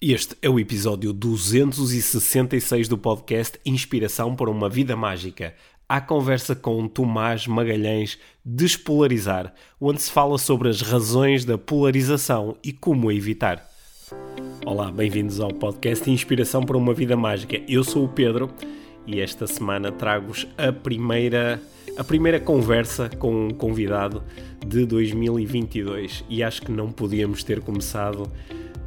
Este é o episódio 266 do podcast Inspiração para uma Vida Mágica. A conversa com Tomás Magalhães Despolarizar, onde se fala sobre as razões da polarização e como a evitar. Olá, bem-vindos ao podcast Inspiração para uma Vida Mágica. Eu sou o Pedro e esta semana trago-vos a primeira, a primeira conversa com um convidado de 2022 e acho que não podíamos ter começado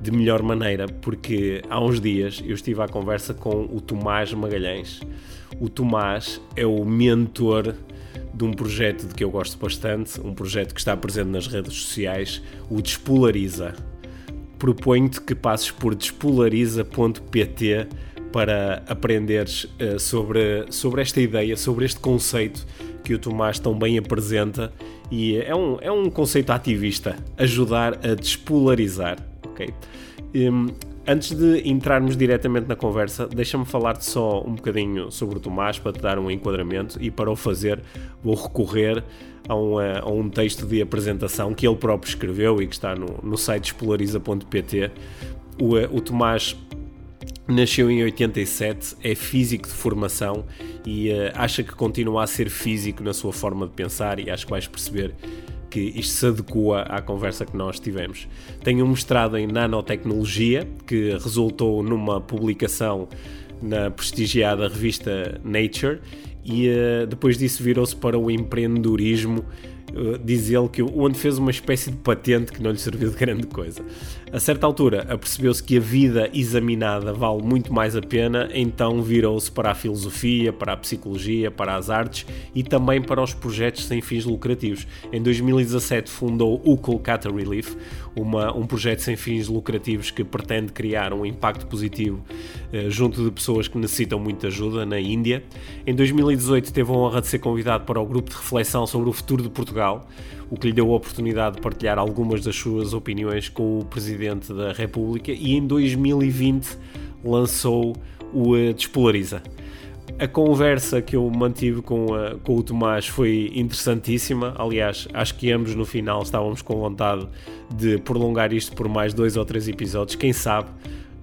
de melhor maneira, porque há uns dias eu estive à conversa com o Tomás Magalhães. O Tomás é o mentor de um projeto de que eu gosto bastante, um projeto que está presente nas redes sociais, o Despolariza. Proponho-te que passes por despolariza.pt para aprenderes uh, sobre, sobre esta ideia, sobre este conceito que o Tomás tão bem apresenta e é um, é um conceito ativista, ajudar a despolarizar ok? Um, antes de entrarmos diretamente na conversa, deixa-me falar-te só um bocadinho sobre o Tomás para te dar um enquadramento e para o fazer vou recorrer a um, a um texto de apresentação que ele próprio escreveu e que está no, no site espolariza.pt. O, o Tomás Nasceu em 87, é físico de formação e uh, acha que continua a ser físico na sua forma de pensar e acho que vais perceber que isto se adequa à conversa que nós tivemos. Tenho um mestrado em nanotecnologia, que resultou numa publicação na prestigiada revista Nature, e uh, depois disso virou-se para o empreendedorismo eh, diz ele que onde fez uma espécie de patente que não lhe serviu de grande coisa. A certa altura apercebeu-se que a vida examinada vale muito mais a pena, então virou-se para a filosofia, para a psicologia, para as artes e também para os projetos sem fins lucrativos. Em 2017 fundou o Kolkata Relief, uma, um projeto sem fins lucrativos que pretende criar um impacto positivo eh, junto de pessoas que necessitam muita ajuda na Índia. Em 2018 teve a honra de ser convidado para o grupo de reflexão sobre o futuro de Portugal Portugal, o que lhe deu a oportunidade de partilhar algumas das suas opiniões com o Presidente da República e em 2020 lançou o eh, Despolariza. A conversa que eu mantive com, a, com o Tomás foi interessantíssima. Aliás, acho que ambos no final estávamos com vontade de prolongar isto por mais dois ou três episódios. Quem sabe,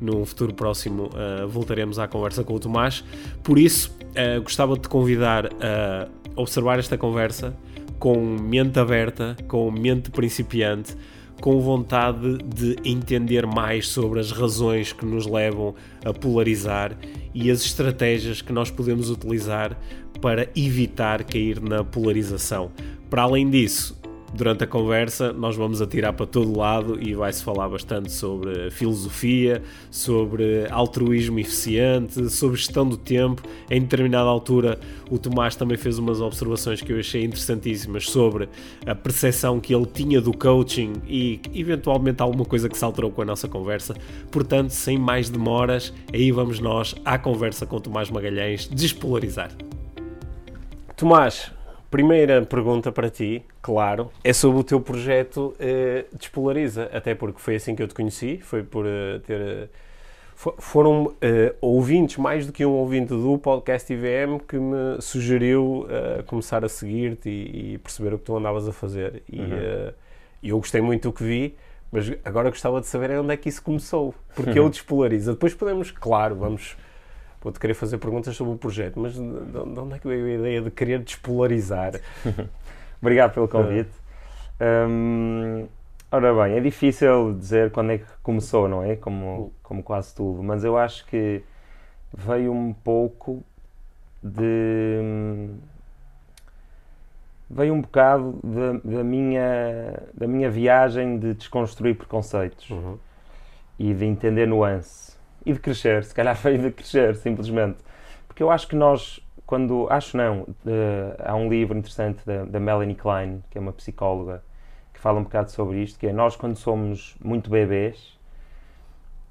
num futuro próximo, uh, voltaremos à conversa com o Tomás. Por isso, uh, gostava de te convidar a observar esta conversa com mente aberta, com mente principiante, com vontade de entender mais sobre as razões que nos levam a polarizar e as estratégias que nós podemos utilizar para evitar cair na polarização. Para além disso, durante a conversa nós vamos atirar para todo lado e vai-se falar bastante sobre filosofia, sobre altruísmo eficiente, sobre gestão do tempo. Em determinada altura, o Tomás também fez umas observações que eu achei interessantíssimas sobre a percepção que ele tinha do coaching e eventualmente alguma coisa que se alterou com a nossa conversa. Portanto, sem mais demoras, aí vamos nós à conversa com o Tomás Magalhães despolarizar. Tomás, Primeira pergunta para ti, claro, é sobre o teu projeto uh, Despolariza, até porque foi assim que eu te conheci, foi por uh, ter... Uh, foram uh, ouvintes, mais do que um ouvinte do podcast IVM, que me sugeriu começar a seguir-te e, e, perceber o que tu andavas a fazer. E uhum. eu gostei muito do que vi, mas agora gostava de saber onde é que isso começou, porque uhum. eu Despolariza. Depois podemos, claro, vamos vou-te querer fazer perguntas sobre o projeto, mas de, de onde é que veio a ideia de querer despolarizar? Obrigado pelo convite. Um, ora bem, é difícil dizer quando é que começou, não é? Como, como quase tudo, mas eu acho que veio um pouco de. veio um bocado da, da minha, da minha viagem de desconstruir preconceitos uhum. e de entender nuance e de crescer, se calhar veio de crescer, simplesmente. Porque eu acho que nós, quando. Acho não, uh, há um livro interessante da, da Melanie Klein, que é uma psicóloga, que fala um bocado sobre isto, que é nós, quando somos muito bebês,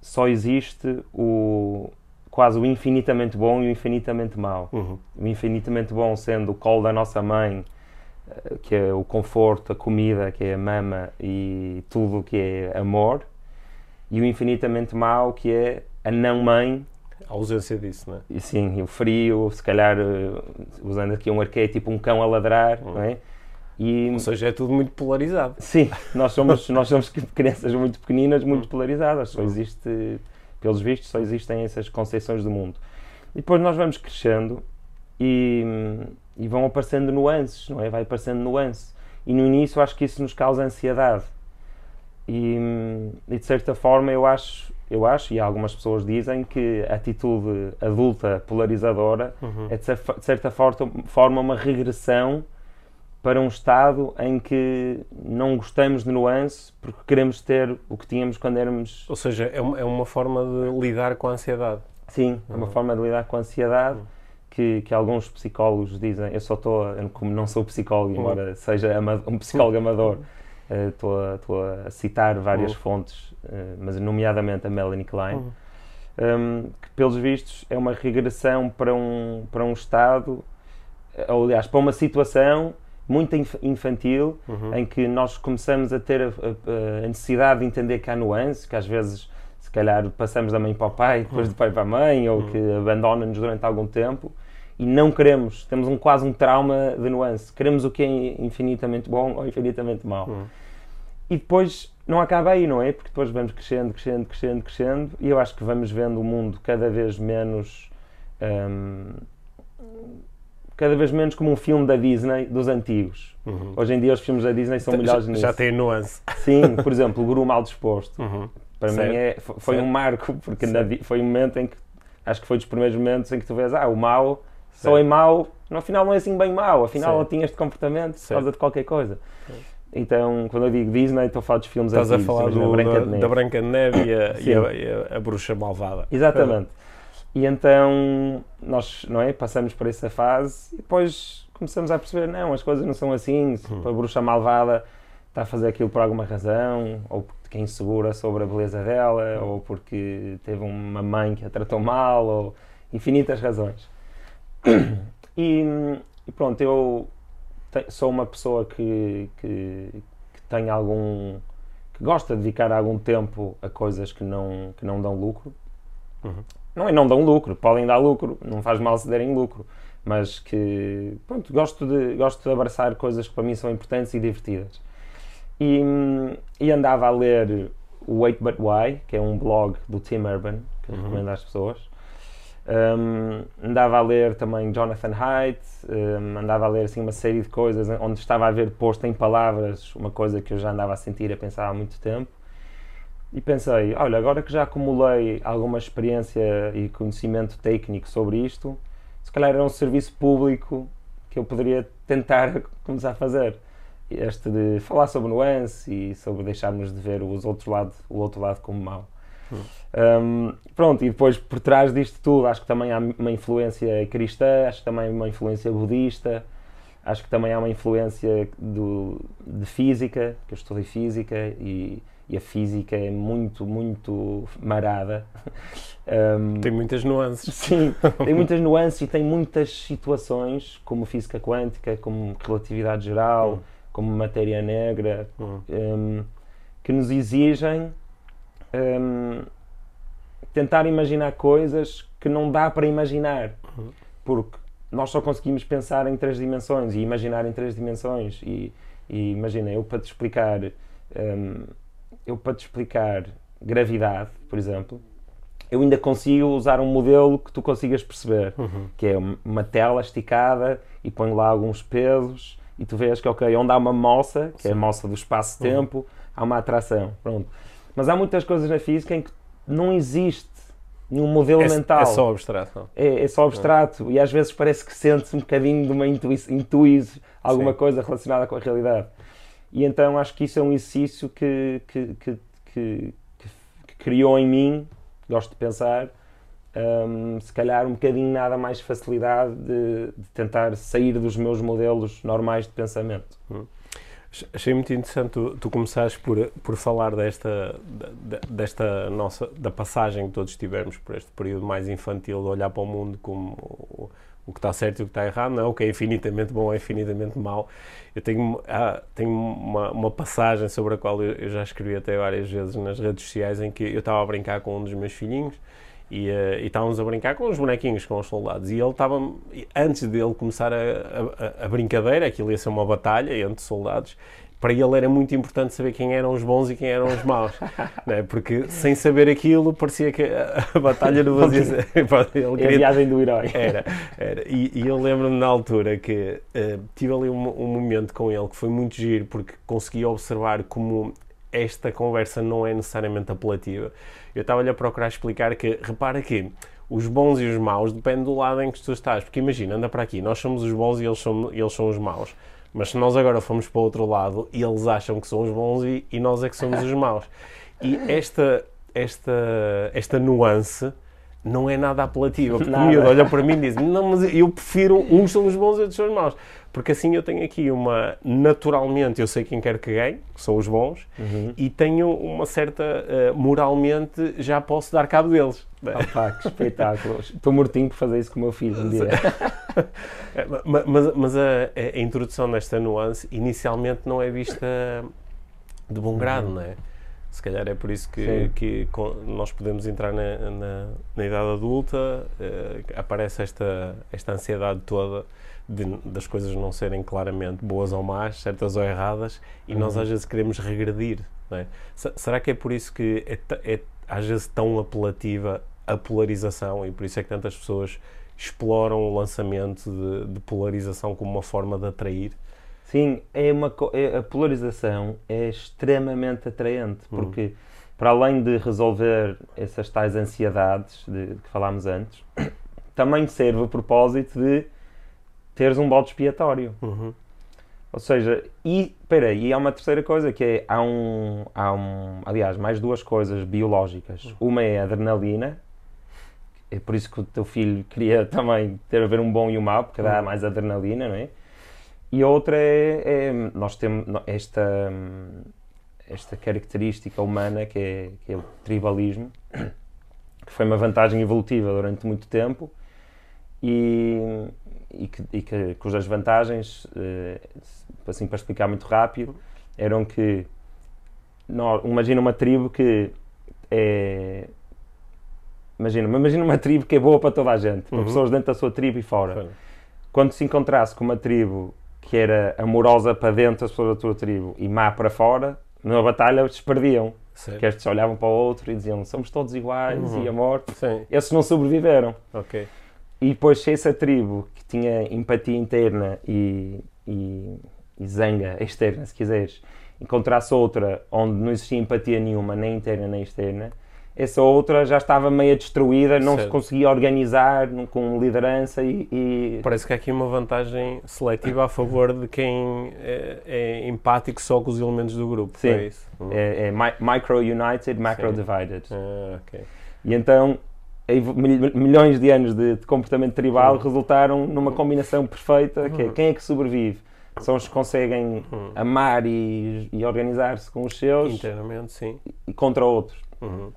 só existe o quase o infinitamente bom e o infinitamente mau. Uhum. O infinitamente bom sendo o colo da nossa mãe, eh, que é o conforto, a comida, que é a mama e tudo que é amor, e o infinitamente mau, que é a não-mãe. A ausência disso, não é? E, sim, o frio, se calhar, eh, usando aqui um arquétipo, um cão a ladrar, hum. não é? E, Ou seja, é tudo muito polarizado. Sim, nós somos, nós somos crianças muito pequeninas, muito hum. polarizadas. Só hum. existe Pelos vistos, só existem essas conceituações do mundo. E depois nós vamos crescendo e, e vão aparecendo nuances, não é? Vai aparecendo nuances. E no início acho que isso nos causa ansiedade. E, e, de certa forma eu acho, eu acho, e algumas pessoas dizem, que a atitude adulta polarizadora uhum. é de, certa forma uma regressão para um estado em que não gostamos de nuance porque queremos ter o que tínhamos quando éramos. Ou seja, é uma, é uma forma de lidar com a ansiedade. Sim, é uma uhum. forma de lidar com a ansiedade. Uhum que, que alguns psicólogos dizem, eu só estou, como não sou psicólogo, embora seja um psicólogo amador, eh, estou uh, a, a, citar várias uhum. fontes, uh, mas nomeadamente a Melanie Klein, uhum. um, que pelos vistos é uma regressão para um, para um estado, ou aliás, para uma situação muito infantil, uhum. em que nós começamos a ter a, a, a, necessidade de entender que há nuances, que às vezes se calhar passamos da mãe para o pai, depois do pai para a mãe, ou uhum. que abandona-nos durante algum tempo, e não queremos, temos um, quase um trauma de nuance. Queremos o que é infinitamente bom ou infinitamente mau. Uhum. E depois não acaba aí, não é? Porque depois vamos crescendo, crescendo, crescendo, crescendo, e eu acho que vamos vendo o mundo cada vez menos. Um, cada vez menos como um filme da Disney dos antigos. Uhum. Hoje em dia os filmes da Disney são melhores já, nisso. Já tem nuance. Sim, por exemplo, o Guru Mal Disposto. Uhum. Para certo. mim é, foi certo. um marco, porque na, foi um momento em que, acho que foi dos primeiros momentos em que tu vês, ah, o mal só é mau, no final não é assim bem mau, afinal ele tinha este comportamento por causa de qualquer coisa. Então, quando eu digo Disney, estou a falar dos filmes Estás antigos. Estás a falar do, Branca da, da, Branca de Neve e a, e, a, e a, Bruxa Malvada. Exatamente. E então, nós não é, passamos por essa fase e depois começamos a perceber, não, as coisas não são assim, hum. a Bruxa Malvada está a fazer aquilo por alguma razão, ou porque é insegura sobre a beleza dela, hum. ou porque teve uma mãe que a tratou mal, ou infinitas razões. E, e pronto, eu te, sou uma pessoa que, que, que, tem algum. que gosta de dedicar algum tempo a coisas que não, que não dão lucro. Uhum. Não é não dão lucro, podem dar lucro, não faz mal se derem lucro, mas que pronto, gosto de, gosto de abraçar coisas que para mim são importantes e divertidas. E, e andava a ler o Wait But Why, que é um blog do Tim Urban, que uhum. recomendo às pessoas. Um, andava a ler também Jonathan Haidt, um, andava a ler assim uma série de coisas onde estava a ver posto em palavras uma coisa que eu já andava a sentir a pensar há muito tempo. E pensei, olha, agora que já acumulei alguma experiência e conhecimento técnico sobre isto, se calhar era um serviço público que eu poderia tentar começar a fazer. Este de falar sobre nuance e sobre deixarmos de ver os outro lado, o outro lado como mau. Um, pronto, e depois por trás disto tudo, acho que também há uma influência cristã, acho que também há uma influência budista, acho que também há uma influência do, de física, que eu estudei física e, e a física é muito, muito marada. Um, tem muitas nuances. Sim, tem muitas nuances e tem muitas situações, como física quântica, como relatividade geral, hum. como matéria negra, hum. um, que nos exigem um, tentar imaginar coisas que não dá para imaginar. Uhum. Porque nós só conseguimos pensar em três dimensões e imaginar em três dimensões. E, e imagina, eu para te explicar. Um, eu para te explicar gravidade, por exemplo, eu ainda consigo usar um modelo que tu consigas perceber, uhum. que é uma tela esticada e põe lá alguns pesos e tu vês que, ok, onde há uma moça, que Sim. é a moça do espaço-tempo, uhum. há uma atração. Pronto. Mas há muitas coisas na física em que não existe nenhum modelo é, mental. É só abstrato. É, é só abstrato. E às vezes parece que sentes um bocadinho de uma intuição, alguma Sim. coisa relacionada com a realidade. E então acho que isso é um exercício que, que, que, que, que criou em mim, gosto de pensar, um, se calhar um bocadinho nada mais facilidade de, de, tentar sair dos meus modelos normais de pensamento. Hum. Achei muito interessante tu, tu começares por, por falar desta, desta nossa, da passagem que todos tivemos por este período mais infantil de olhar para o mundo como o, o que está certo e o que está errado, não, o que é infinitamente bom é infinitamente mau. Eu tenho, ah, tenho uma, uma passagem sobre a qual eu, eu já escrevi até várias vezes nas redes sociais em que eu estava a brincar com um dos meus filhinhos e, uh, e estávamos a brincar com os bonequinhos, com os soldados. E ele estava, antes dele começar a, a, a brincadeira, aquilo ia ser uma batalha entre soldados, para ele era muito importante saber quem eram os bons e quem eram os maus, né? porque sem saber aquilo parecia que a, batalha não fazia ele queria... É a viagem do herói. Era, era. E, e eu lembro-me na altura que uh, tive ali um, um, momento com ele que foi muito giro, porque consegui observar como esta conversa não é necessariamente apelativa. Eu estava-lhe a procurar explicar que, repara que os bons e os maus dependem do lado em que tu estás, porque imagina, anda para aqui, nós somos os bons e eles são, eles são os maus mas se nós agora formos para o outro lado, eles acham que são os bons e, e nós é que somos os maus. E esta, esta, esta nuance não é nada apelativa. Porque nada. o miúdo olha para mim e diz: Não, mas eu prefiro uns são os bons e outros são os maus. Porque assim eu tenho aqui uma. Naturalmente, eu sei quem quer que ganhe, que são os bons, uhum. e tenho uma certa. Uh, moralmente, já posso dar cabo deles. Opa, que espetáculo! Estou mortinho por fazer isso com o meu filho um dia. mas, mas, mas a, a, introdução nesta nuance, inicialmente, não é vista de bom grado, uhum. não é? Se calhar é por isso que, que nós podemos entrar na, na, na idade adulta, uh, aparece esta, esta ansiedade toda de, das coisas não serem claramente boas ou más, certas ou erradas, e uhum. nós às vezes queremos regredir. É? Será que é por isso que é, é, às vezes tão apelativa a polarização e por isso é que tantas pessoas exploram o lançamento de, de polarização como uma forma de atrair? Sim, é uma, é, a polarização é extremamente atraente, uhum. porque para além de resolver essas tais ansiedades de, que falámos antes, também serve o propósito de teres um bode expiatório. Uhum. Ou seja, e peraí, e há uma terceira coisa que é há um, há um aliás, mais duas coisas biológicas. Uhum. Uma é a adrenalina, é por isso que o teu filho queria também ter a ver um bom e um mau, porque dá uhum. mais adrenalina, não é? E a outra é, é nós temos esta esta característica humana que é, que é o tribalismo, que foi uma vantagem evolutiva durante muito tempo e e, que, e que, cujas vantagens, eh, assim para explicar muito rápido, eram que imagina uma tribo que é imagina, imagina uma tribo que é boa para toda a gente, para uhum. pessoas dentro da sua tribo e fora. Quando se encontrasse com uma tribo que era amorosa para dentro das pessoas da tua tribo e má para fora, numa batalha eles perdiam. Porque estes olhavam para o outro e diziam somos todos iguais uhum. e a morte. Sim. Esses não sobreviveram. Okay. E depois, se essa tribo que tinha empatia interna e, e, e zanga externa, se quiseres, encontrasse outra onde não existia empatia nenhuma, nem interna nem externa, essa outra já estava meio destruída, não certo. se conseguia organizar com liderança e, e, Parece que há aqui uma vantagem seletiva a favor de quem é, é empático só com os elementos do grupo. Sim, é, isso? é, é micro-united, macro-divided. Ah, okay. E então milhões de anos de, de comportamento tribal resultaram numa combinação perfeita que é quem é que sobrevive? São os que conseguem amar e, e organizar-se com os seus internamente, sim. E, contra outros. Uhum.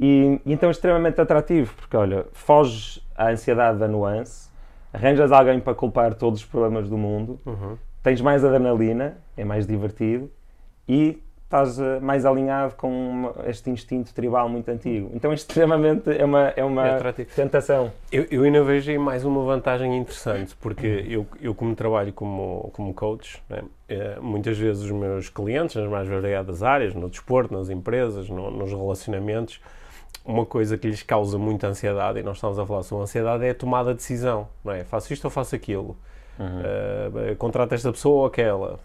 E, e, então é extremamente atrativo, porque olha, foges à ansiedade da nuance, arranjas alguém para culpar todos os problemas do mundo, uhum. tens mais adrenalina, é mais divertido e estás eh, mais alinhado com este instinto tribal muito antigo. Então, isto extremamente é uma, é uma é tentação. Eu, eu ainda vejo aí mais uma vantagem interessante, porque eu, eu como trabalho como, como coach, né, é, muitas vezes os meus clientes, nas mais variadas áreas, no desporto, nas empresas, no, nos relacionamentos, uma coisa que lhes causa muita ansiedade, e nós estamos a falar sobre ansiedade, é a tomada de decisão. Não é? Faço isto ou faço aquilo. Uhum. Uh, contrato esta pessoa ou aquela.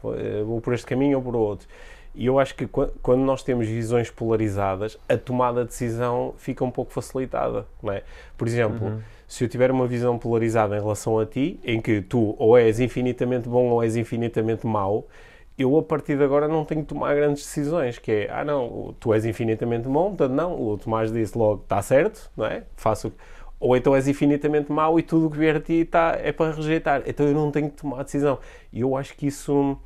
Vou por este caminho ou por outro. E eu acho que quando nós temos visões polarizadas, a tomada de decisão fica um pouco facilitada, não é? Por exemplo, uhum. se eu tiver uma visão polarizada em relação a ti, em que tu ou és infinitamente bom ou és infinitamente mau, eu a partir de agora não tenho que tomar grandes decisões, que é, ah não, tu és infinitamente bom, portanto não, o Tomás disse logo, está certo, não é? Faço... Ou então és infinitamente mau e tudo o que vier a ti está, é para rejeitar, então eu não tenho que tomar decisão. E eu acho que isso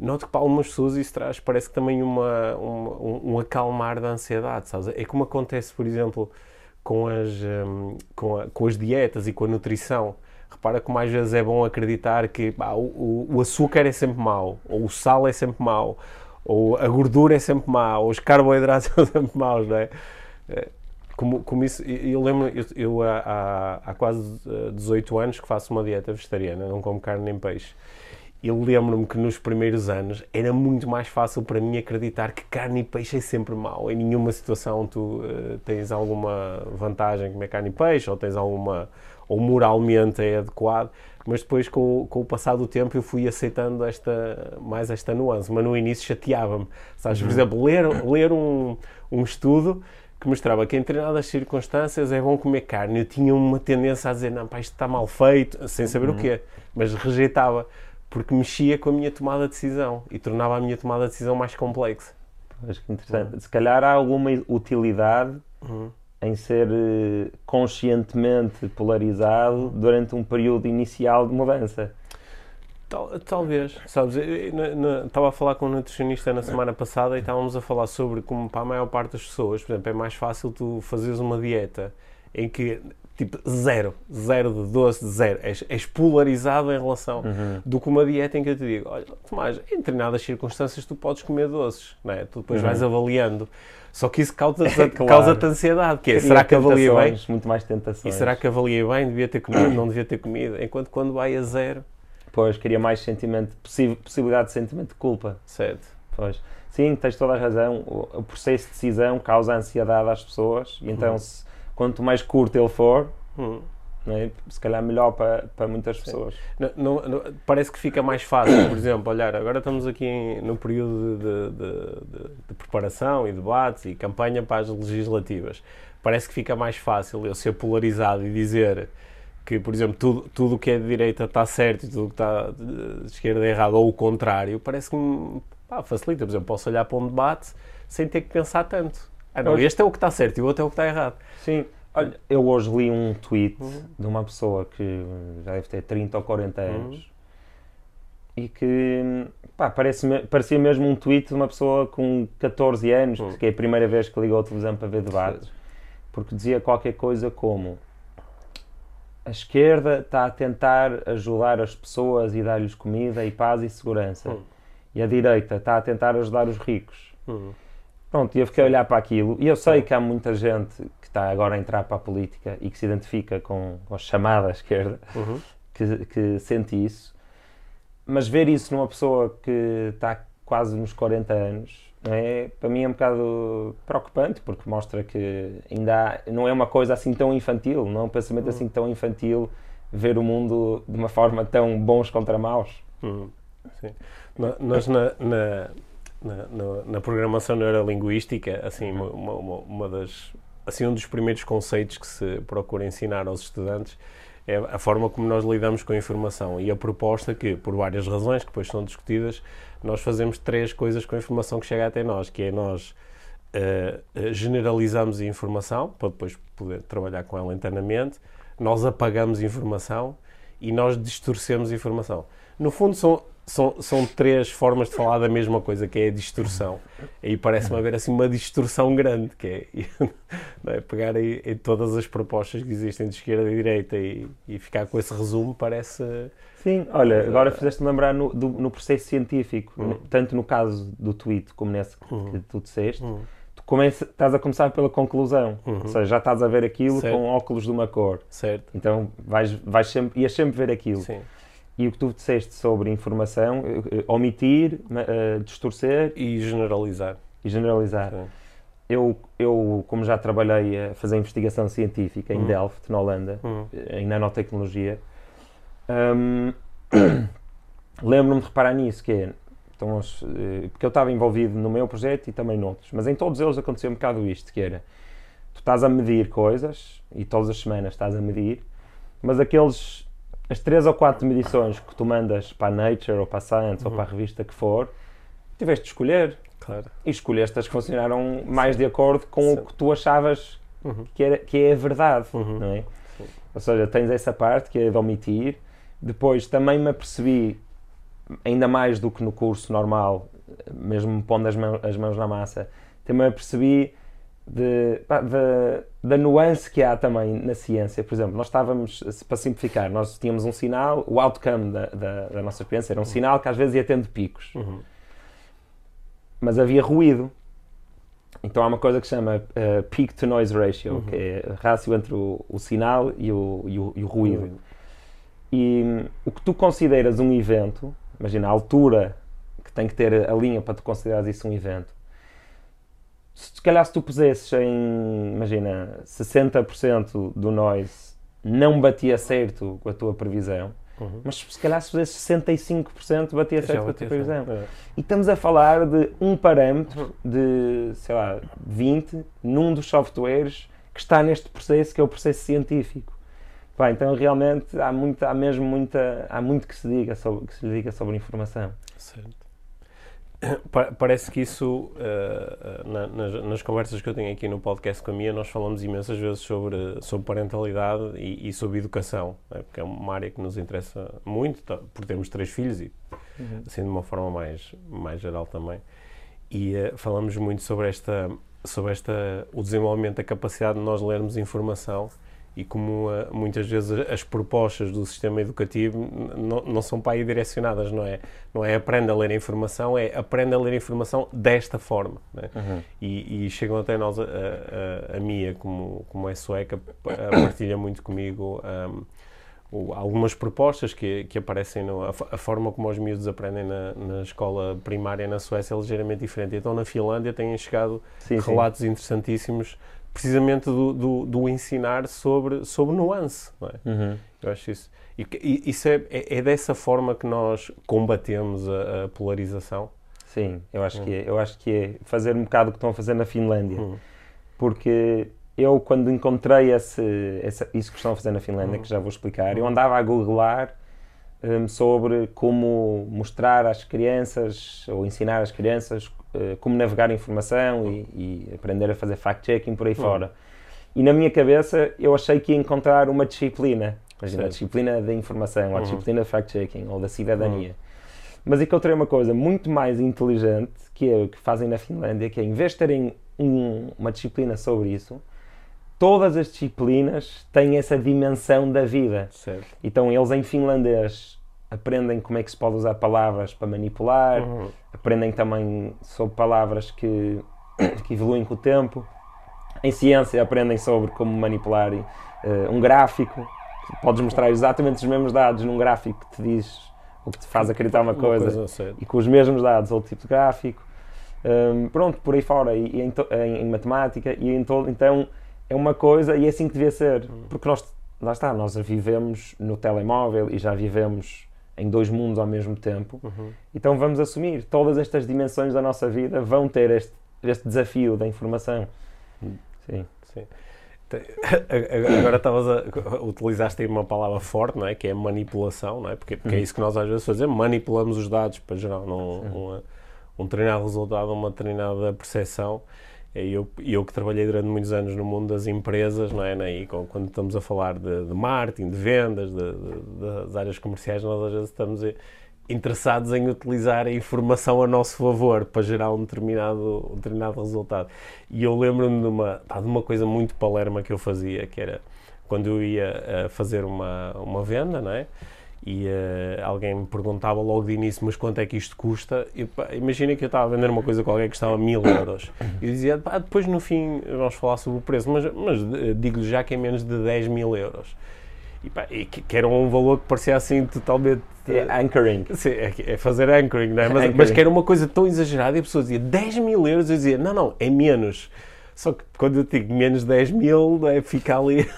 noto que para algumas pessoas isso traz, parece que também uma, um, um acalmar da ansiedade, sabes? É como acontece, por exemplo, com as, um, com, a, com, as dietas e com a nutrição. Repara que mais vezes é bom acreditar que o, o, açúcar é sempre mau, ou o sal é sempre mau, ou a gordura é sempre mau, ou os carboidratos são sempre maus, não é? é como, como isso, eu lembro, eu, eu há, há, quase 18 eh, anos que faço uma dieta vegetariana, não como carne nem peixe. eu lembro-me que nos primeiros anos era muito mais fácil para mim acreditar que carne e peixe é sempre mau. Em nenhuma situação tu uh, tens alguma vantagem comer carne e peixe, ou tens alguma. Ou moralmente é adequado. Mas depois, com, com o passar do tempo, eu fui aceitando esta, mais esta nuance. Mas no início chateava-me. Sabes, por uhum. exemplo, ler, ler um, um estudo que mostrava que em determinadas circunstâncias é bom comer carne. Eu tinha uma tendência a dizer, não, pá, isto está mal feito, sem saber uhum. o quê. Mas rejeitava porque mexia com a minha tomada de decisão e tornava a minha tomada de decisão mais complexa. Acho que interessante. Uhum. Se calhar há alguma utilidade uhum. Em ser eh, conscientemente polarizado durante um período inicial de mudança. Tal, talvez, sabes, estava a falar com um nutricionista na semana passada e estávamos a falar sobre como para a maior parte das pessoas, por exemplo, é mais fácil tu fazeres uma dieta em que tipo zero, zero de doce, zero. És, és polarizado em relação uhum. do que uma dieta em que eu te digo, olha, Tomás, em determinadas circunstâncias tu podes comer doces, não é? Tu depois uhum. vais avaliando. Só que isso causa, é, claro. causa ansiedade, que é, será que avaliei bem? Muito mais tentações. E será que avaliei bem? Devia ter comido, não devia ter comido? Enquanto quando vai a zero... Pois, queria mais sentimento, possibilidade de sentimento de culpa. Certo. Pois. Sim, tens toda a razão. O, processo de decisão causa ansiedade às pessoas e então uhum. se quanto mais curto ele for, hum. É? se calhar melhor para, para muitas pessoas. Não, não, não, parece que fica mais fácil, por exemplo, olhar, agora estamos aqui em, no período de, de, de, de, preparação e debates e campanha para as legislativas. Parece que fica mais fácil eu ser polarizado e dizer que, por exemplo, tudo, tudo o que é de direita está certo e tudo o que está de esquerda é errado, ou o contrário, parece que me pá, facilita. Por exemplo, posso olhar para um debate sem ter que pensar tanto. Ah, não, este é o que está certo e o outro é o que está errado. Sim. Olha, eu hoje li um tweet uhum. de uma pessoa que já deve ter 30 ou 40 uhum. anos uhum. e que pá, parece, parecia mesmo um tweet de uma pessoa com 14 anos, uhum. que é a primeira vez que ligou a televisão para ver debates, porque dizia qualquer coisa como a esquerda está a tentar ajudar as pessoas e dar-lhes comida e paz e segurança. Uhum. E a direita está a tentar ajudar os ricos. Uhum. Pronto, e eu fiquei a olhar para aquilo e eu sei que há muita gente que está agora a entrar para a política e que se identifica com, com a chamada esquerda, uhum. que, que sente isso, mas ver isso numa pessoa que está quase nos 40 anos, é? para mim é um bocado preocupante, porque mostra que ainda há, não é uma coisa assim tão infantil, não é um pensamento uhum. assim tão infantil ver o mundo de uma forma tão bons contra maus. Uhum. Sim. Nós na, na na, na, na programação neurolinguística, assim, uma, uma, uma, das, assim, um dos primeiros conceitos que se procura ensinar aos estudantes é a forma como nós lidamos com a informação e a proposta que, por várias razões que depois são discutidas, nós fazemos três coisas com a informação que chega até nós, que é nós uh, generalizamos a informação para depois poder trabalhar com ela internamente, nós apagamos informação e nós distorcemos informação. No fundo, são são, são três formas de falar da mesma coisa, que é a distorção. Aí parece-me haver assim uma distorção grande, que é, é pegar aí, em todas as propostas que existem de esquerda e direita e, e ficar com esse resumo parece... Sim, olha, agora fizeste-me lembrar no, do, no processo científico, uhum. tanto no caso do tweet como nesse que, uhum. que tu disseste, uhum. tu começa, estás a começar pela conclusão, ou uhum. seja, já estás a ver aquilo certo. com óculos de uma cor. Certo. Então vais, vais sempre, ias sempre ver aquilo. Sim. E o que tu disseste sobre informação, eh, omitir, uh, distorcer e generalizar. E generalizar. Eu, eu, como já trabalhei a fazer investigação científica em uhum. Delft, na Holanda, uhum. em nanotecnologia, um, lembro-me de reparar nisso, que é, então, porque eu estava envolvido no meu projeto e também noutros, mas em todos eles aconteceu um bocado isto, que era, tu estás a medir coisas, e todas as semanas estás a medir, mas aqueles as três ou quatro medições que tu mandas para a Nature ou para a Science uhum. ou para a revista que for, tiveste de escolher. Claro. E escolheste as que funcionaram mais Sim. de acordo com Sim. o que tu achavas uhum. que, era, que é a verdade. Uhum. Não é? Ou seja, tens essa parte que é de omitir. Depois também me apercebi, ainda mais do que no curso normal, mesmo pondo as mãos, as mãos na massa, também me apercebi de, de, da nuance que há também na ciência. Por exemplo, nós estávamos, para simplificar, nós tínhamos um sinal, o outcome da, da, da nossa experiência era um uhum. sinal que às vezes ia tendo picos. Uhum. Mas havia ruído. Então há uma coisa que se chama uh, peak to noise ratio, uhum. que é a rácio entre o, o sinal e o, e o, e o ruído. Uhum. E um, o que tu consideras um evento, imagina, a altura que tem que ter a linha para tu considerares isso um evento. Se calhar se tu pusesses em, imagina, 60% do noise não batia certo com a tua previsão, uhum. mas se calhar se pusesses 65% batia certo com a tua previsão. É. E estamos a falar de um parâmetro uhum. de, sei lá, 20 num dos softwares que está neste processo que é o processo científico. Pá, então realmente há, muita, há mesmo muita, há muito que se diga sobre, que se diga sobre informação. Certo. Parece que isso, uh, na, nas, nas, conversas que eu tenho aqui no podcast com a Mia, nós falamos imensas vezes sobre, sobre parentalidade e, e sobre educação, né? porque é uma área que nos interessa muito, tá, porque temos três filhos e, uhum. assim, de uma forma mais, mais geral também. E uh, falamos muito sobre esta, sobre esta, o desenvolvimento da capacidade de nós lermos informação e como uh, muitas vezes as propostas do sistema educativo não, são para aí direcionadas, não é? Não é aprenda a ler a informação, é aprenda a ler a informação desta forma. Né? Uhum. E, e, chegam até nós, a, a, a, Mia, como, como é sueca, partilha muito comigo um, algumas propostas que, que aparecem, no, a, a, forma como os miúdos aprendem na, na, escola primária na Suécia é ligeiramente diferente. Então na Finlândia têm chegado sim, relatos sim. interessantíssimos precisamente do, do, do, ensinar sobre, sobre nuance. É? Uhum. Eu acho isso. E, e isso é, é, é, dessa forma que nós combatemos a, a polarização? Sim, eu acho, uhum. que é, eu acho que é fazer um bocado o que estão a fazer na Finlândia. Uhum. Porque eu, quando encontrei esse, essa, isso que estão a fazer na Finlândia, uhum. que já vou explicar, eu andava a googlar um, sobre como mostrar às crianças ou ensinar às crianças eh, como navegar informação e, e, aprender a fazer fact-checking por aí uhum. fora. E na minha cabeça eu achei que ia encontrar uma disciplina, imagina, a disciplina da informação, ou a uhum. disciplina de fact-checking, ou da cidadania. Uhum. Mas encontrei uma coisa muito mais inteligente, que é o que fazem na Finlândia, que é em vez de terem um, uma disciplina sobre isso, todas as disciplinas têm essa dimensão da vida. Certo. Então eles em finlandês aprendem como é que se pode usar palavras para manipular, uhum. aprendem também sobre palavras que, que evoluem com o tempo. Em ciência aprendem sobre como manipular uh, um gráfico. Podes mostrar exatamente os mesmos dados num gráfico que te diz ou que te faz acreditar uma, uma coisa, coisa e com os mesmos dados outro tipo de gráfico. Um, pronto, por aí fora, e, e em, em, em, matemática, e em todo, então é uma coisa e é assim que devia ser, uhum. porque nós, lá está, nós vivemos no telemóvel e já vivemos em dois mundos ao mesmo tempo. Uhum. Então vamos assumir, todas estas dimensões da nossa vida vão ter este, este desafio da informação. Sim. Sim. Agora estavas a utilizaste aí uma palavra forte, não é? Que é manipulação, não é? Porque, porque é uhum. isso que nós às vezes fazemos, manipulamos os dados para gerar um, um, um determinado resultado, uma determinada percepção. E eu, eu que trabalhei durante muitos anos no mundo das empresas, não é? E quando estamos a falar de, de marketing, de vendas, de, de, das áreas comerciais, nós às vezes estamos interessados em utilizar a informação a nosso favor para gerar um determinado, um determinado resultado. E eu lembro-me de uma, de uma coisa muito palerma que eu fazia, que era quando eu ia eh, fazer uma, uma venda, não é? E uh, alguém me perguntava logo de início, mas quanto é que isto custa? imagina que eu estava a vender uma coisa qualquer que custava mil euros. E eu dizia, pá, depois no fim vamos falar sobre o preço, mas, mas uh, digo-lhe já que é menos de 10 mil euros. E, pá, e que, que, era um valor que parecia assim totalmente. É anchoring. Sim, é, é fazer anchoring, não é? Mas, anchoring. mas que era uma coisa tão exagerada e a pessoa dizia 10 mil euros, eu dizia, não, não, é menos. Só que quando eu digo menos 10 mil, é, fica ali.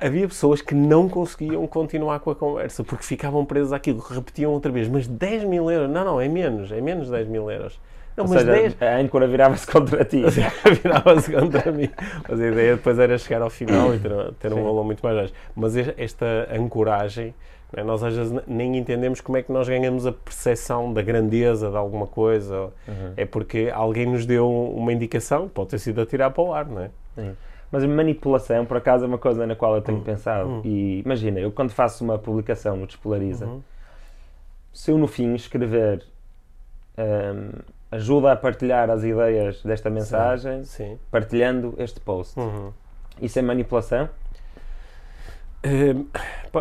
Havia pessoas que não conseguiam continuar com a conversa porque ficavam presas àquilo, repetiam outra vez, mas 10 mil euros? Não, não, é menos, é menos 10 mil euros. Não, Ou mas seja, 10... a âncora virava-se contra ti. virava-se contra mim. Mas a ideia depois era chegar ao final e ter, ter um valor muito mais baixo. Mas esta ancoragem é? Nós às vezes nem entendemos como é que nós ganhamos a percepção da grandeza de alguma coisa. Uhum. É porque alguém nos deu uma indicação, pode ter sido a tirar para o ar, não é? Sim. Mas a manipulação, por acaso, é uma coisa na qual eu tenho uhum. pensado. Uhum. E imagina, eu quando faço uma publicação no Despolariza, uhum. se eu no fim escrever um, ajuda a partilhar as ideias desta mensagem, sim, sim. partilhando este post, uhum. isso é manipulação? Uh,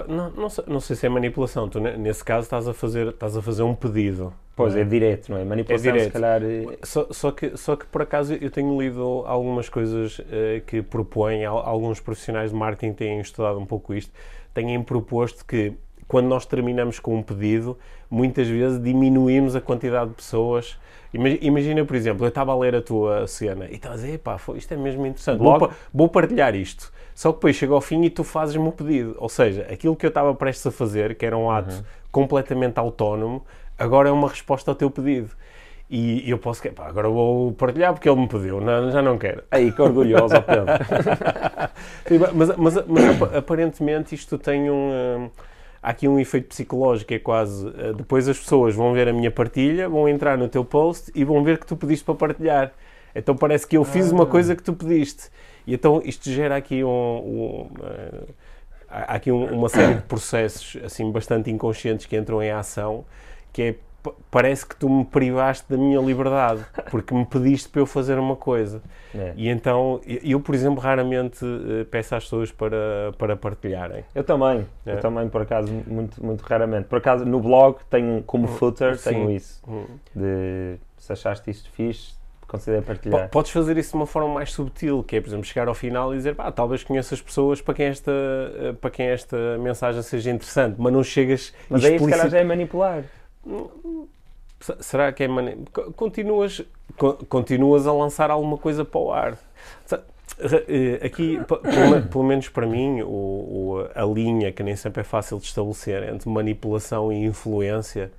não, não, sei, não, sei, se é manipulação. Tu, nesse caso, estás a fazer, estás a fazer um pedido. Pois, é? é direto, não é? Manipulação, é direto. se calhar... Eh, só, só, que, só que, por acaso, eu tenho lido algumas coisas uh, que propõem, alguns profissionais de marketing têm estudado um pouco isto, têm proposto que quando nós terminamos com um pedido, muitas vezes diminuímos a quantidade de pessoas. Imagina, por exemplo, eu estava a ler a tua cena e estava a dizer, pá, isto é mesmo interessante, vou, vou, partilhar isto. Só que depois chega ao fim e tu fazes-me o pedido. Ou seja, aquilo que eu estava prestes a fazer, que era um ato uhum. completamente autónomo, agora é uma resposta ao teu pedido. E eu posso, pá, agora vou partilhar porque ele me pediu, não, já não quero. Aí, que orgulhoso, Pedro. mas, mas, mas, aparentemente isto tem um. Hum, há aqui um efeito psicológico, é quase. Eh, depois as pessoas vão ver a minha partilha, vão entrar no teu post e vão ver que tu pediste para partilhar. Então parece que eu fiz ah. uma coisa que tu pediste. E então isto gera aqui um. um uh, há aqui um, uma série de processos assim bastante inconscientes que entram em ação, que é parece que tu me privaste da minha liberdade, porque me pediste para eu fazer uma coisa. É. E então, eu, por exemplo, raramente uh, peço às pessoas para, para partilharem. Eu também, é. eu também, por acaso, muito, muito raramente. Por acaso, no blog, tenho como hum, footer, Sim. tenho isso, hum. de se achaste isto fixe, partilhar. Podes fazer isso de uma forma mais subtil, que é, por exemplo, chegar ao final e dizer, pá, talvez conheças pessoas para quem esta, eh, para quem esta mensagem seja interessante, mas não chegas Mas aí, se calhar, já é manipular. Será que é maneiro? Continuas, continuas a lançar alguma coisa para o ar. Eh, aqui, pelo menos para mim, o, o, a linha que nem sempre é fácil de estabelecer entre manipulação e influência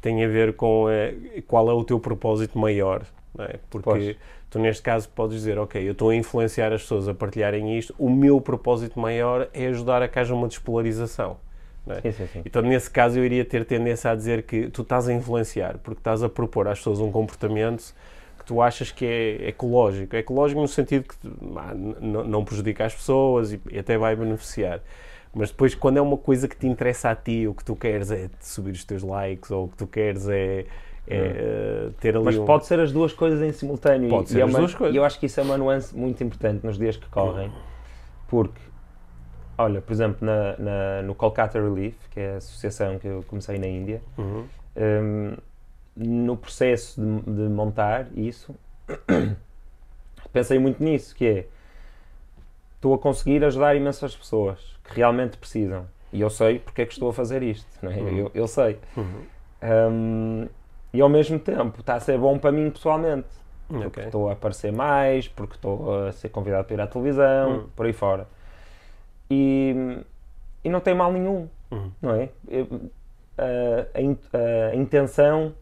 tem a ver com é, qual é o teu propósito maior. É? Porque pois. tu, neste caso, podes dizer: Ok, eu estou a influenciar as pessoas a partilharem isto, o meu propósito maior é ajudar a que haja uma despolarização. É? Sim, sim, sim. Então, nesse caso, eu iria ter tendência a dizer que tu estás a influenciar, porque estás a propor às pessoas um comportamento que tu achas que é ecológico. É ecológico no sentido que ah, não prejudica as pessoas e, e até vai beneficiar. Mas depois, quando é uma coisa que te interessa a ti, o que tu queres é subir os teus likes, ou o que tu queres é, é hum. ter ali. Mas um... pode ser as duas coisas em simultâneo. Pode e, ser e é as uma, duas coisas. E eu acho que isso é uma nuance muito importante nos dias que correm, porque Olha, por exemplo, na, na, no Kolkata Relief, que é a associação que eu comecei na Índia, uhum. um, no processo de, de, montar isso, pensei muito nisso, que é estou a conseguir ajudar imensas pessoas que realmente precisam. E eu sei porque é que estou a fazer isto, não é? Uhum. eu, eu, sei. Uhum. Um, e ao mesmo tempo está a ser bom para mim pessoalmente. Porque okay. estou a aparecer mais, porque estou a ser convidado para ir à televisão, uhum. por aí fora. E, e não tem mal nenhum, uhum. não é? A, a, a, intenção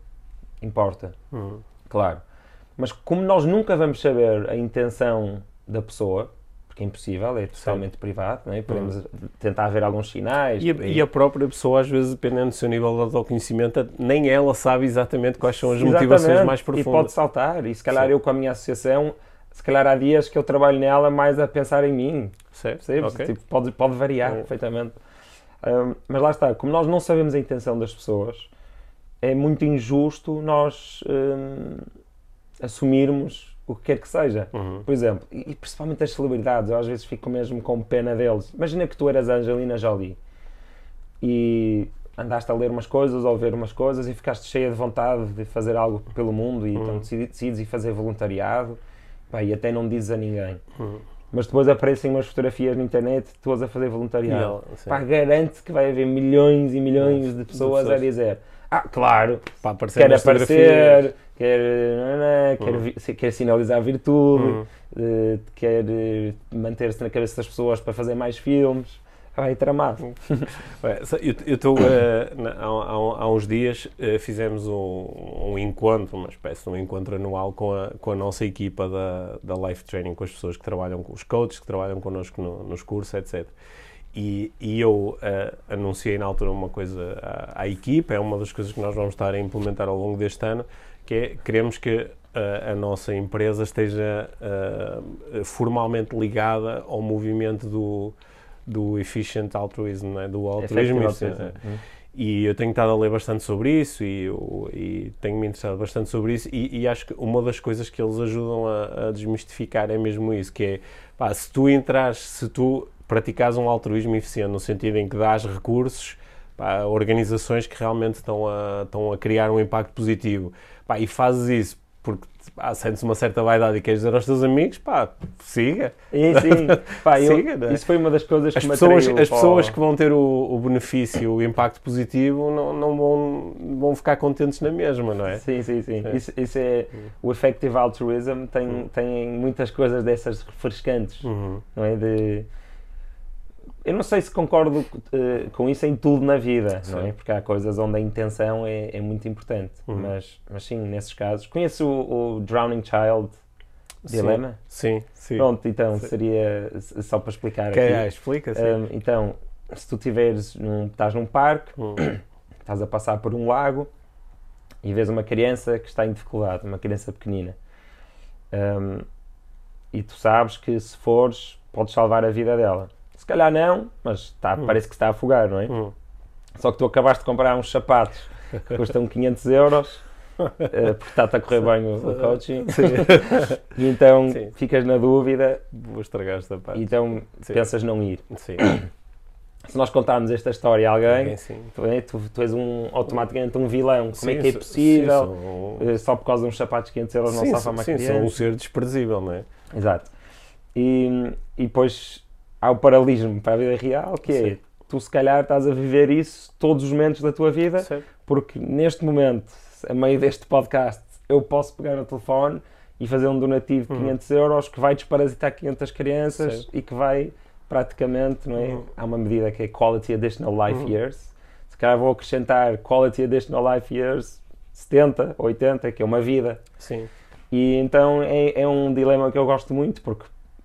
importa, uhum. claro. Mas como nós nunca vamos saber a intenção da pessoa, porque é impossível, é totalmente Sim. privado, não é? podemos uhum. tentar ver alguns sinais. E a, e a, própria pessoa, às vezes, dependendo do seu nível de autoconhecimento, nem ela sabe exatamente quais são as exatamente. motivações mais profundas. E pode saltar, e se calhar Sim. eu com a minha associação se calhar há dias que eu trabalho nela mais a pensar em mim. Certo. Okay. Tipo, pode, pode variar perfeitamente. Um, mas lá está, como nós não sabemos a intenção das pessoas, é muito injusto nós um, assumirmos o que quer que seja. Uhum. Por exemplo, e, principalmente as celebridades, eu às vezes fico mesmo com pena deles. Imagina que tu eras a Angelina Jolie e andaste a ler umas coisas ou a ver umas coisas e ficaste cheia de vontade de fazer algo pelo mundo e uhum. então decides ir fazer voluntariado Pá, e até não dizes a ninguém. Uhum. Mas depois aparecem umas fotografias na internet tu a fazer voluntariado. Pá, garante que vai haver milhões e milhões de pessoas, de pessoas. a dizer ah, claro, Para aparecer quer aparecer, quer, não, não, quer, uhum. quer sinalizar virtude, uhum. uh, quer uh, manter-se na cabeça das pessoas para fazer mais filmes. Vai tramado. eu estou. Uh, há, há, há, uns dias uh, fizemos um, um, encontro, uma espécie de um encontro anual com a, com a nossa equipa da, da Life Training, com as pessoas que trabalham, com os coaches que trabalham connosco no, nos cursos, etc. E, e eu uh, anunciei na altura uma coisa à, à, equipa, é uma das coisas que nós vamos estar a implementar ao longo deste ano, que é queremos que a, a nossa empresa esteja formalmente ligada ao movimento do do efficient altruism, é? do altruísmo. É. E eu tenho estado a ler bastante sobre isso e, e tenho-me interessado bastante sobre isso e, e, acho que uma das coisas que eles ajudam a, a desmistificar é mesmo isso, que é, pá, se tu entras, se tu praticares um altruísmo eficiente no sentido em que dás recursos a organizações que realmente estão a, estão a criar um impacto positivo pá, e fazes isso porque ah, sentes uma certa vaidade e queres dizer aos teus amigos, pá, siga. E, sim, pá, eu, siga, é? isso foi uma das coisas as que pessoas, me As pessoas que vão ter o, o, benefício, o impacto positivo, não, não vão, vão ficar contentes na mesma, não é? Sim, sim, sim. É. Isso, isso, é, o effective altruism tem, uhum. tem muitas coisas dessas refrescantes, uhum. não é? De, eu não sei se concordo uh, com isso em tudo na vida, sim. não é? Porque há coisas onde a intenção é, é muito importante. Uhum. Mas, mas sim, nesses casos. Conheço o, o Drowning Child Dilema? Sim, sim. Pronto, então sim. seria só para explicar que aqui. É, explica, sim. Um, então, se tu tiveres num, estás num parque, uhum. estás a passar por um lago e vês uma criança que está em dificuldade, uma criança pequenina. Um, e tu sabes que se fores, podes salvar a vida dela se calhar não, mas está, hum. parece que está a afogar, não é? Hum. Só que tu acabaste de comprar uns sapatos que custam 500 euros uh, porque está-te a correr bem o, coaching e então Sim. ficas na dúvida. Vou estragar os sapatos. Então Sim. pensas não ir. Sim. Se nós contarmos esta história a alguém, tu, é, tu, tu, és um, automaticamente um vilão. Como é que é possível? Sou... Eh, só por causa de uns sapatos de 500 euros não salva uma criança? Sim, sou um ser desprezível, não é? Exato. E, e depois há o paralelismo para a vida real, que é tu se calhar estás a viver isso todos os momentos da tua vida, Sim. porque neste momento, a meio deste podcast, eu posso pegar no telefone e fazer um donativo de 500 uhum. euros que vai desparasitar 500 crianças Sim. e que vai praticamente, não é? Uhum. Há uma medida que é Quality Additional Life uhum. Years. Se calhar vou acrescentar Quality Additional Life Years 70, 80, que é uma vida. Sim. E então é, é um dilema que eu gosto muito, porque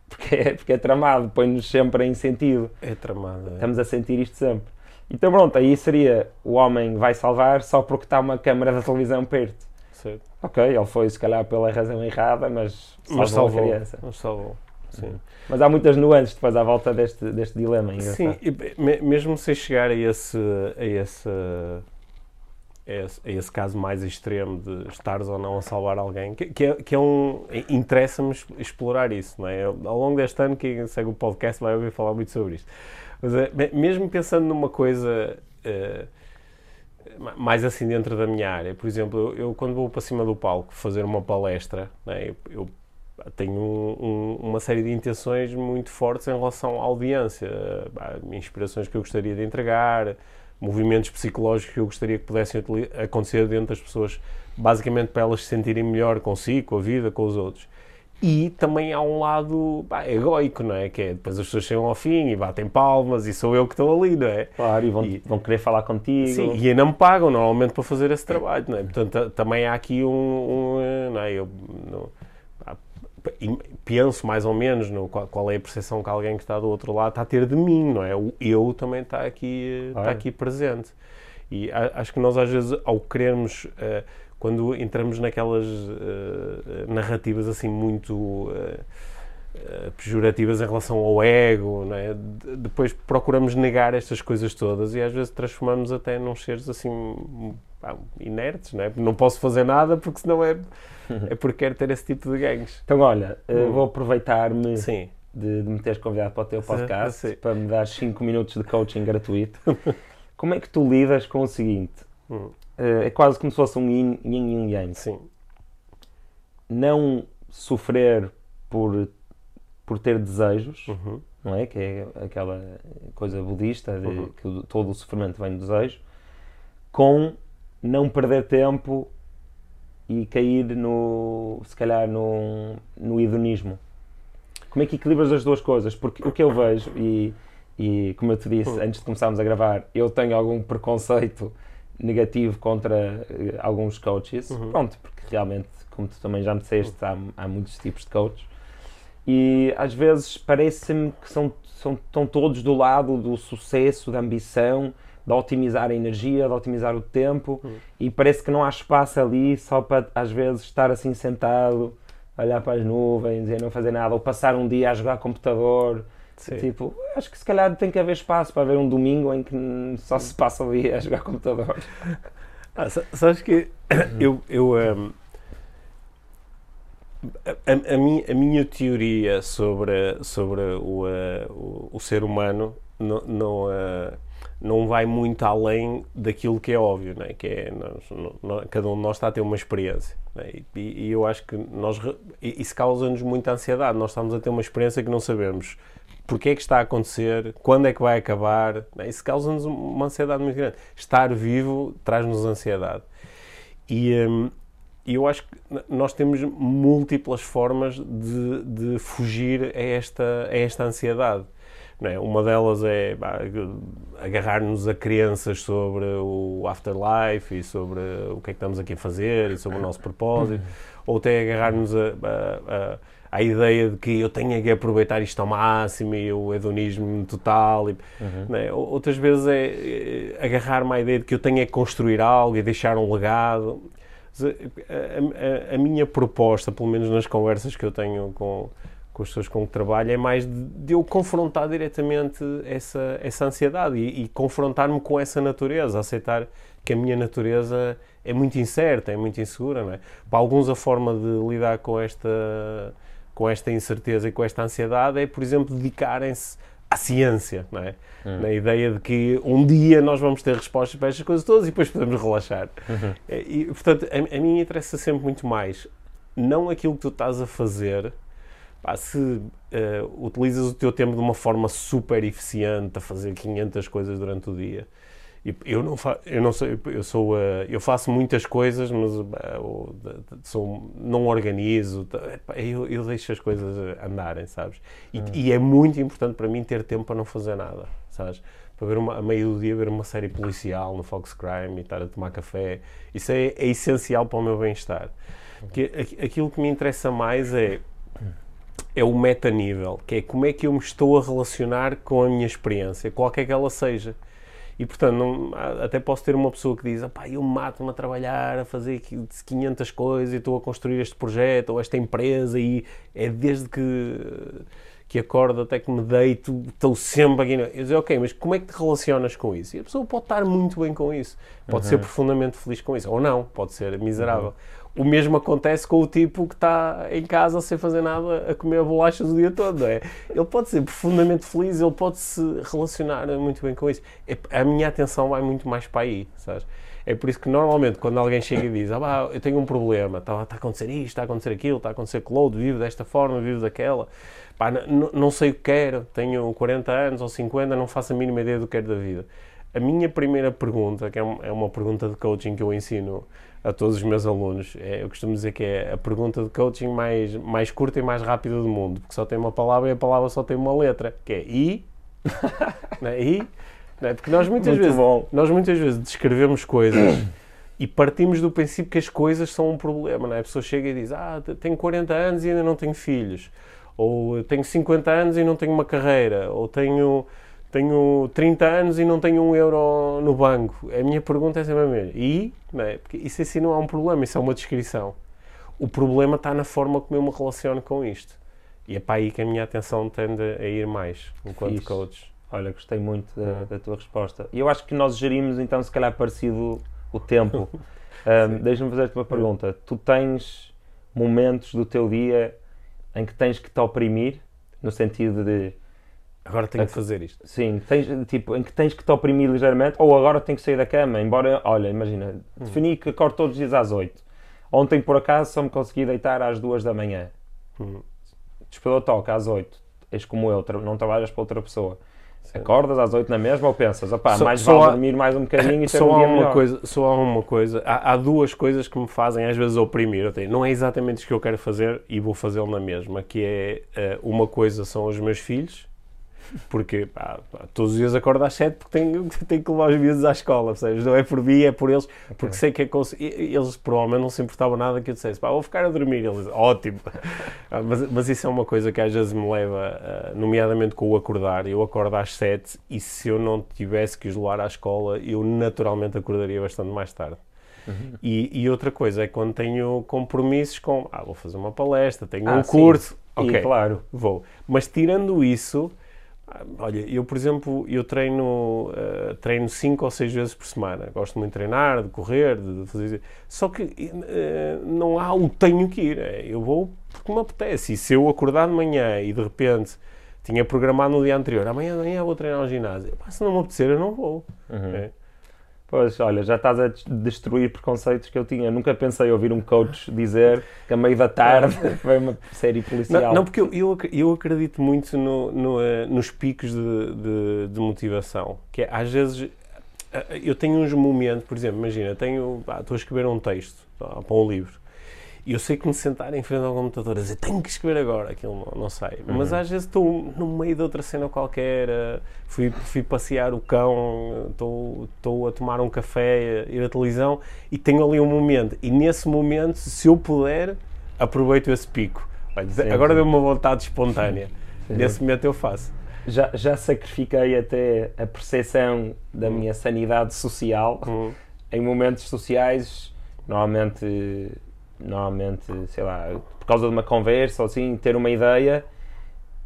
porque é, porque é tramado, põe-nos sempre em sentido. É tramado. É. Estamos a sentir isto sempre. Então pronto, aí seria o homem vai salvar só porque está uma câmara da televisão perto. Certo. Ok, ele foi se calhar pela razão errada, mas salvou, mas salvou a criança. Mas salvou. Sim. Mas há muitas nuances depois à volta deste, deste dilema. Sim, e, mesmo sem chegar a esse, a esse é é esse caso mais extremo de estares ou não a salvar alguém, que, que é, que é um. Interessa-me explorar isso, não é? ao longo deste ano, quem segue o podcast vai ouvir falar muito sobre isto. Mas é, mesmo pensando numa coisa. Uh, mais assim dentro da minha área, por exemplo, eu, eu quando vou para cima do palco fazer uma palestra, é? eu, eu, tenho um, um, uma série de intenções muito fortes em relação à audiência, inspirações que eu gostaria de entregar, movimentos psicológicos que eu gostaria que pudessem acontecer dentro das pessoas, basicamente para elas se sentirem melhor consigo, com a vida, com os outros. E também há um lado pá, egoico, não é? Que é depois as pessoas chegam ao fim e batem palmas e sou eu que estou ali, não é? Claro, e vão, e, vão querer falar contigo. Sim, e ainda me pagam normalmente para fazer esse trabalho, não é? Portanto, também há aqui um. um eh, não é? Eu, não, penso mais ou menos no qual, qual, é a percepção que alguém que está do outro lado está a ter de mim, não é? O eu também está aqui, está aqui presente. E acho que nós às vezes, ao querermos, uh, quando entramos naquelas uh, narrativas assim muito uh, pejorativas em relação ao ego, é? De, depois procuramos negar estas coisas todas e às vezes transformamos até num seres assim pá, inertes, não é? Não posso fazer nada porque senão é é porque quero ter esse tipo de gangues. Então, olha, hum. vou aproveitar-me de, de, me teres convidado para o teu podcast sim. para me dar 5 minutos de coaching gratuito. Como é que tu lidas com o seguinte? Hum. Eh, é quase como se fosse um yin, yin e yang. Sim. Não sofrer por, por ter desejos, uhum. não é? Que é aquela coisa budista de uhum. que todo o sofrimento vem do desejo, com não perder tempo e cair no, se calhar, no, no hedonismo. Como é que equilibras as duas coisas? Porque o que eu vejo, e, e como eu te disse hum. antes de começarmos a gravar, eu tenho algum preconceito negativo contra uh, alguns coaches, uhum. pronto, porque realmente, como tu também já me disseste, há, há muitos tipos de coaches, e às vezes parece-me que são, são, estão todos do lado do sucesso, da ambição, de otimizar a energia, de otimizar o tempo uhum. e parece que não há espaço ali só para às vezes estar assim sentado, olhar para as nuvens e não fazer nada, ou passar um dia a jogar computador. Sim. Tipo, acho que se calhar tem que haver espaço para haver um domingo em que só se passa o dia a jogar computador. Ah, sabes que eu, eu um, a, a, minha, a minha teoria sobre, sobre o, o, o ser humano não, não não vai muito além daquilo que é óbvio, né? que é nós, nós, cada um de nós está a ter uma experiência. Né? E, e, eu acho que nós, isso causa-nos muita ansiedade. Nós estamos a ter uma experiência que não sabemos porque é que está a acontecer, quando é que vai acabar. Né? Isso causa-nos uma ansiedade muito grande. Estar vivo traz-nos ansiedade. E, hum, eu acho que nós temos múltiplas formas de, de fugir a esta, a esta ansiedade. É? Uma delas é agarrar-nos a crenças sobre o afterlife e sobre o que é que estamos aqui a fazer e sobre o nosso propósito, ou até agarrar-nos a, a, a, ideia de que eu tenho que aproveitar isto ao máximo e o hedonismo total. E, uhum. é? Outras vezes é, é agarrar-me à ideia de que eu tenho que construir algo e deixar um legado. A, a, minha proposta, pelo menos nas conversas que eu tenho com com as pessoas com que trabalho é mais de, de eu confrontar diretamente essa, essa ansiedade e, e confrontar-me com essa natureza, aceitar que a minha natureza é muito incerta, é muito insegura. Não é? Para alguns, a forma de lidar com esta, com esta incerteza e com esta ansiedade é, por exemplo, dedicarem-se à ciência, não é? Hum. Na ideia de que um dia nós vamos ter respostas para estas coisas todas e depois podemos relaxar. Uhum. E, portanto, a, a mim interessa sempre muito mais não aquilo que tu estás a fazer, Pá, se uh, utilizas o teu tempo de uma forma super eficiente a fazer 500 coisas durante o dia, eu não, fa eu não sei, eu sou, uh, eu faço muitas coisas, mas uh, sou, não organizo, eu, eu, deixo as coisas andarem, sabes? E, hum. e, é muito importante para mim ter tempo para não fazer nada, sabes? Para ver uma, a meio do dia ver uma série policial no Fox Crime e estar a tomar café, isso é, é essencial para o meu bem-estar. Aquilo que me interessa mais é é o metanível, que é como é que eu me estou a relacionar com a minha experiência, qualquer que ela seja. E, portanto, não, até posso ter uma pessoa que diz pá, eu mato-me a trabalhar, a fazer 500 coisas e estou a construir este projeto ou esta empresa e é desde que, que acordo até que me deito, estou sempre aqui. Eu digo, ok, mas como é que te relacionas com isso? E a pessoa pode estar muito bem com isso, pode uhum. ser profundamente feliz com isso, ou não, pode ser miserável. Uhum. O mesmo acontece com o tipo que está em casa sem fazer nada a comer bolachas o dia todo, é? Ele pode ser profundamente feliz, ele pode se relacionar muito bem com isso. É, a minha atenção vai muito mais para aí, sabes? É por isso que normalmente quando alguém chega e diz ah, bah, eu tenho um problema, está, está a acontecer isto, está a acontecer aquilo, está a acontecer aquilo vivo desta forma, vivo daquela, não sei o que quero, tenho 40 anos ou 50, não faço a mínima ideia do que quero da vida. A minha primeira pergunta, que é uma é pergunta de coaching que eu ensino a todos os meus alunos. É, eu costumo dizer que é a pergunta de coaching mais, mais curta e mais rápida do mundo, porque só tem uma palavra e a palavra só tem uma letra, que é I. é? I. Não é? Porque nós muitas, vezes, nós muitas vezes descrevemos coisas e partimos do princípio que as coisas são um problema. Não é? A pessoa chega e diz: Ah, tenho 40 anos e ainda não tenho filhos. Ou tenho 50 anos e não tenho uma carreira. Ou tenho tenho 30 anos e não tenho um euro no banco. A minha pergunta é sempre a mesma. E? Não é? Porque isso assim não há um problema, isso é uma descrição. O problema está na forma como eu me relaciono com isto. E é para aí que a minha atenção tende a ir mais, enquanto Fixe. coach. Olha, gostei muito da, uhum. da, tua resposta. E eu acho que nós gerimos, então, se calhar parecido o tempo. um, Deixa-me fazer-te uma pergunta. Tu tens momentos do teu dia em que tens que te oprimir, no sentido de Agora tenho que fazer isto. Sim, tens, tipo, em que tens que te oprimir ligeiramente, ou agora tenho que sair da cama, embora, olha, imagina, hum. defini que acordo todos os dias às 8. Ontem, por acaso, só me consegui deitar às 2 da manhã. Hum. Despertou toca às 8. És como eu, não trabalhas para outra pessoa. Sim. Acordas às 8 na mesma ou pensas, opá, mais vale há, dormir mais um bocadinho e ter um dia uma melhor. coisa Só há uma coisa, há, há, duas coisas que me fazem às vezes oprimir. Tenho, não é exatamente isso que eu quero fazer e vou fazê-lo na mesma, que é, uh, uma coisa são os meus filhos porque pá, todos os dias acordo às 7 porque tenho, tenho que levar os miúdos à escola, percebes? Não é por mim, é por eles, porque okay. sei que é cons... eles provavelmente não se importavam nada que eu dissesse, pá, vou ficar a dormir. Eles, ótimo. Ah, mas, mas isso é uma coisa que às vezes me leva, ah, nomeadamente com o acordar. Eu acordo às 7 e se eu não tivesse que os levar à escola, eu naturalmente acordaria bastante mais tarde. Uhum. E, e, outra coisa é quando tenho compromissos com, ah, vou fazer uma palestra, tenho ah, um curso, ok, claro, vou. Mas tirando isso, Olha, eu, por exemplo, eu treino, uh, treino cinco ou seis vezes por semana. Gosto muito de treinar, de correr, de fazer... Só que uh, não há o tenho que ir. É, eu vou porque me apetece. E se eu acordar de manhã e, de repente, tinha programado no dia anterior, amanhã, amanhã vou treinar ao ginásio. Pá, se não me apetecer, eu não vou. Uhum. É. Pois, olha, já estás a des- destruir preconceitos que eu tinha. Nunca pensei ouvir um coach dizer que a meio da tarde vai uma série policial. Não, não, porque eu, eu, eu acredito muito no- no, eh, nos picos de, de- de motivação. Que é, às vezes, eh, eu tenho uns momentos, por exemplo, imagina, tenho, pá, estou a escrever um texto para um livro e eu sei que me sentar em frente ao computador a dizer tenho que escrever agora, aquilo não, não sai. Mas às vezes estou no meio de outra cena qualquer, eh, fui, fui passear o cão, eh, estou, estou a tomar um café, a ir à televisão e tenho ali um momento. E nesse momento, se eu puder, aproveito esse pico. Sim, agora deu uma vontade espontânea. Sim. Nesse momento eu faço. Já, já sacrifiquei até a percepção da minha sanidade social Hum. em momentos sociais, normalmente, normalmente, sei lá, por causa de uma conversa ou assim, ter uma ideia